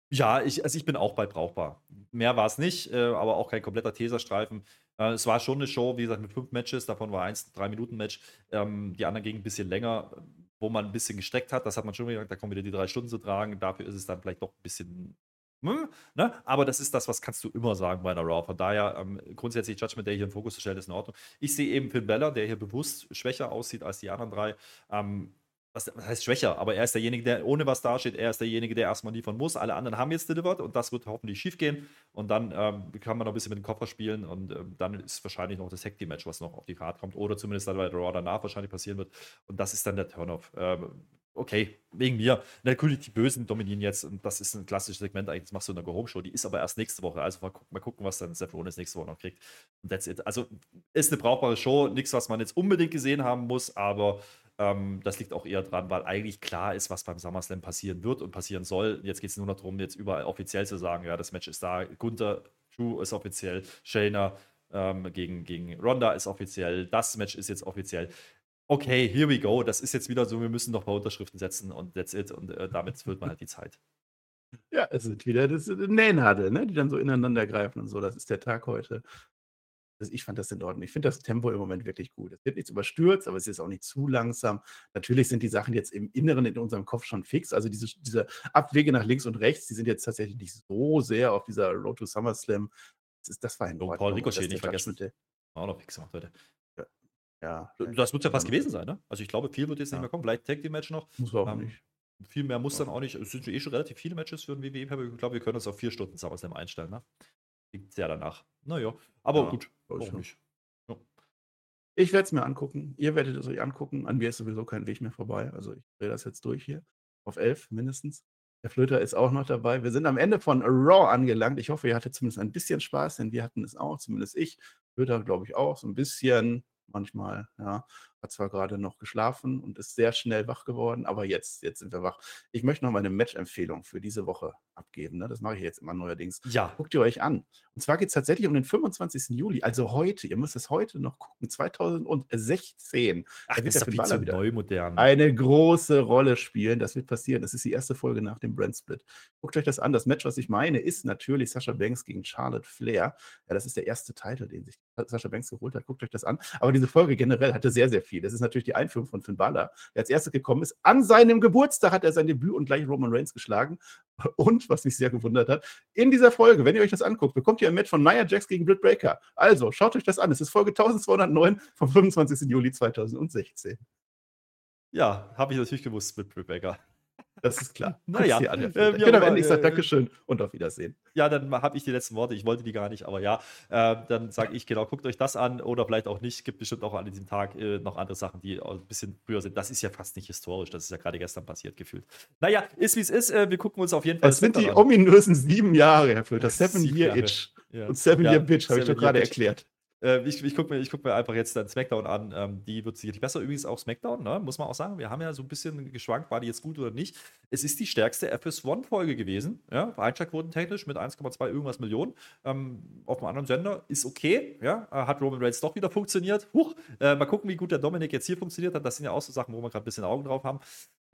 Ja, ich, also ich bin auch bei brauchbar. Mehr war es nicht, äh, aber auch kein kompletter Teserstreifen. Äh, es war schon eine Show, wie gesagt, mit fünf Matches, davon war eins drei Minuten Match. Ähm, die anderen gingen ein bisschen länger, wo man ein bisschen gestreckt hat. Das hat man schon gesagt, da kommen wieder die drei Stunden zu tragen. Dafür ist es dann vielleicht doch ein bisschen hm, ne? Aber das ist das, was kannst du immer sagen bei einer Raw. Von daher, ähm, grundsätzlich Judgment Day hier im Fokus zu stellen, ist in Ordnung. Ich sehe eben Finn Bella, der hier bewusst schwächer aussieht als die anderen drei. Ähm, was, was, heißt schwächer, aber er ist derjenige, der ohne was dasteht, er ist derjenige, der erstmal liefern muss. Alle anderen haben jetzt delivered und das wird hoffentlich schief gehen. Und dann ähm, kann man noch ein bisschen mit dem Koffer spielen und ähm, dann ist wahrscheinlich noch das Hack Match, was noch auf die Karte kommt. Oder zumindest dann bei Raw danach wahrscheinlich passieren wird. Und das ist dann der Turn-off. Okay, wegen mir. Natürlich, die Bösen dominieren jetzt und das ist ein klassisches Segment eigentlich, das machst du in der Go-Home-Show, die ist aber erst nächste Woche, also mal, mal gucken, was dann Seth Rollins nächste Woche noch kriegt. Und that's it. Also ist eine brauchbare Show, nichts, was man jetzt unbedingt gesehen haben muss, aber ähm, das liegt auch eher dran, weil eigentlich klar ist, was beim SummerSlam passieren wird und passieren soll. Jetzt geht es nur noch darum, jetzt überall offiziell zu sagen, ja, das Match ist da, Gunther, Drew ist offiziell, Shayna ähm, gegen, gegen Ronda ist offiziell, das Match ist jetzt offiziell okay, here we go, das ist jetzt wieder so, wir müssen noch ein paar Unterschriften setzen und that's it. Und äh, damit füllt man halt die Zeit. Ja, es sind wieder das Nähnadel, ne? die dann so ineinander greifen und so. Das ist der Tag heute. Also ich fand das in Ordnung. Ich finde das Tempo im Moment wirklich gut. Es wird nichts überstürzt, aber es ist auch nicht zu langsam. Natürlich sind die Sachen jetzt im Inneren in unserem Kopf schon fix. Also diese, diese Abwege nach links und rechts, die sind jetzt tatsächlich nicht so sehr auf dieser Road to SummerSlam. Das, ist, das war in Ordnung. Paul Ricochet nicht vergessen. Auch noch fix gemacht heute. Ja. Das wird ja fast gewesen sein, ne? Also ich glaube, viel wird jetzt ja. nicht mehr kommen. Vielleicht Tag Team Match noch. Muss auch ähm, nicht. Viel mehr muss ja. dann auch nicht. Es sind eh schon relativ viele Matches für ein WWE. Ich glaube, wir können uns auf vier Stunden SummerSlam einstellen, ne? Liegt sehr danach. Naja, aber ja, gut. Auch nicht. Ja. Ich werde es mir angucken. Ihr werdet es euch angucken. An mir ist sowieso kein Weg mehr vorbei. Also ich drehe das jetzt durch hier. Auf elf mindestens. Der Flöter ist auch noch dabei. Wir sind am Ende von Raw angelangt. Ich hoffe, ihr hattet zumindest ein bisschen Spaß, denn wir hatten es auch, zumindest ich. Flöter, glaube ich, auch. So ein bisschen manchmal, ja. Hat zwar gerade noch geschlafen und ist sehr schnell wach geworden, aber jetzt, jetzt sind wir wach. Ich möchte noch mal eine Match-Empfehlung für diese Woche abgeben. Ne? Das mache ich jetzt immer neuerdings. Ja. Guckt ihr euch an. Und zwar geht es tatsächlich um den 25. Juli, also heute. Ihr müsst es heute noch gucken. 2016. Ach, da wird das wieder neu modern. Eine große Rolle spielen. Das wird passieren. Das ist die erste Folge nach dem Brand Split. Guckt euch das an. Das Match, was ich meine, ist natürlich Sascha Banks gegen Charlotte Flair. Ja, das ist der erste Titel, den sich Sascha Banks geholt hat. Guckt euch das an. Aber diese Folge generell hatte sehr, sehr viel. Das ist natürlich die Einführung von Finn Balor, der als erster gekommen ist. An seinem Geburtstag hat er sein Debüt und gleich Roman Reigns geschlagen. Und, was mich sehr gewundert hat, in dieser Folge, wenn ihr euch das anguckt, bekommt ihr ein Match von Nia Jax gegen Britt Breaker. Also, schaut euch das an. Es ist Folge 1209 vom 25. Juli 2016. Ja, habe ich natürlich gewusst mit Britt. Das ist klar. Naja, äh, ich kann am Ende sagen Dankeschön und auf Wiedersehen. Ja, dann habe ich die letzten Worte. Ich wollte die gar nicht, aber ja, äh, dann sage ich genau, guckt euch das an oder vielleicht auch nicht. Es Gibt bestimmt auch an diesem Tag äh, noch andere Sachen, die ein bisschen früher sind. Das ist ja fast nicht historisch. Das ist ja gerade gestern passiert gefühlt. Naja, ist wie es ist. Äh, wir gucken uns auf jeden Fall. Das sind die an. ominösen sieben Jahre, Herr Fülter. Seven Year Itch. Ja. Und Seven ja, Year Bitch, habe ich doch gerade erklärt. Äh, ich ich gucke mir, guck mir einfach jetzt dann SmackDown an. Ähm, die wird sicherlich besser. Übrigens auch SmackDown, ne? muss man auch sagen. Wir haben ja so ein bisschen geschwankt, war die jetzt gut oder nicht. Es ist die stärkste FS1-Folge gewesen. Ja? Einschlagquoten technisch mit 1,2 irgendwas Millionen. Ähm, auf einem anderen Sender ist okay. Ja? Äh, hat Roman Reigns doch wieder funktioniert. Huch. Äh, mal gucken, wie gut der Dominik jetzt hier funktioniert hat. Das sind ja auch so Sachen, wo wir gerade ein bisschen Augen drauf haben.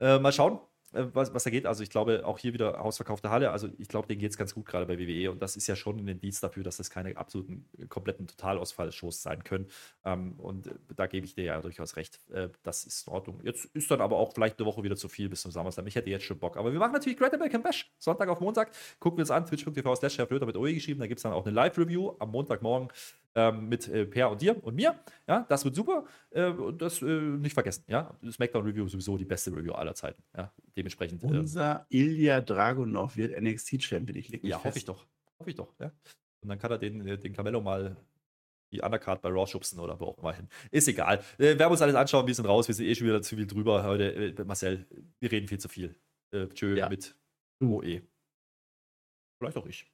Äh, mal schauen. Äh, was, was da geht. Also ich glaube, auch hier wieder ausverkaufte Halle. Also ich glaube, denen geht es ganz gut gerade bei WWE und das ist ja schon ein Indiz dafür, dass das keine absoluten, äh, kompletten Totalausfall-Shows sein können. Ähm, und äh, da gebe ich dir ja durchaus recht. Äh, das ist in Ordnung. Jetzt ist dann aber auch vielleicht eine Woche wieder zu viel bis zum Samstag. Ich hätte jetzt schon Bock. Aber wir machen natürlich Great American Bash. Sonntag auf Montag. Gucken wir uns an. Twitch.tv slash mit OE geschrieben. Da gibt es dann auch eine Live-Review am Montagmorgen ähm, mit äh, Per und dir und mir. Ja, das wird super. Äh, das äh, nicht vergessen. Ja, SmackDown Review ist sowieso die beste Review aller Zeiten. Ja, dementsprechend. Äh, Unser Ilya Dragunov wird NXT-Champion. Ich Ja, hoffe ich doch. Hoffe ich doch. Ja. Und dann kann er den, äh, den Camello mal die Undercard bei Raw schubsen oder wo auch immer hin. Ist egal. Äh, wir werden uns alles anschauen, wir sind raus. Wir sind eh schon wieder zu viel drüber heute. Marcel, wir reden viel zu viel. Äh, tschö ja. mit OE. Vielleicht auch ich.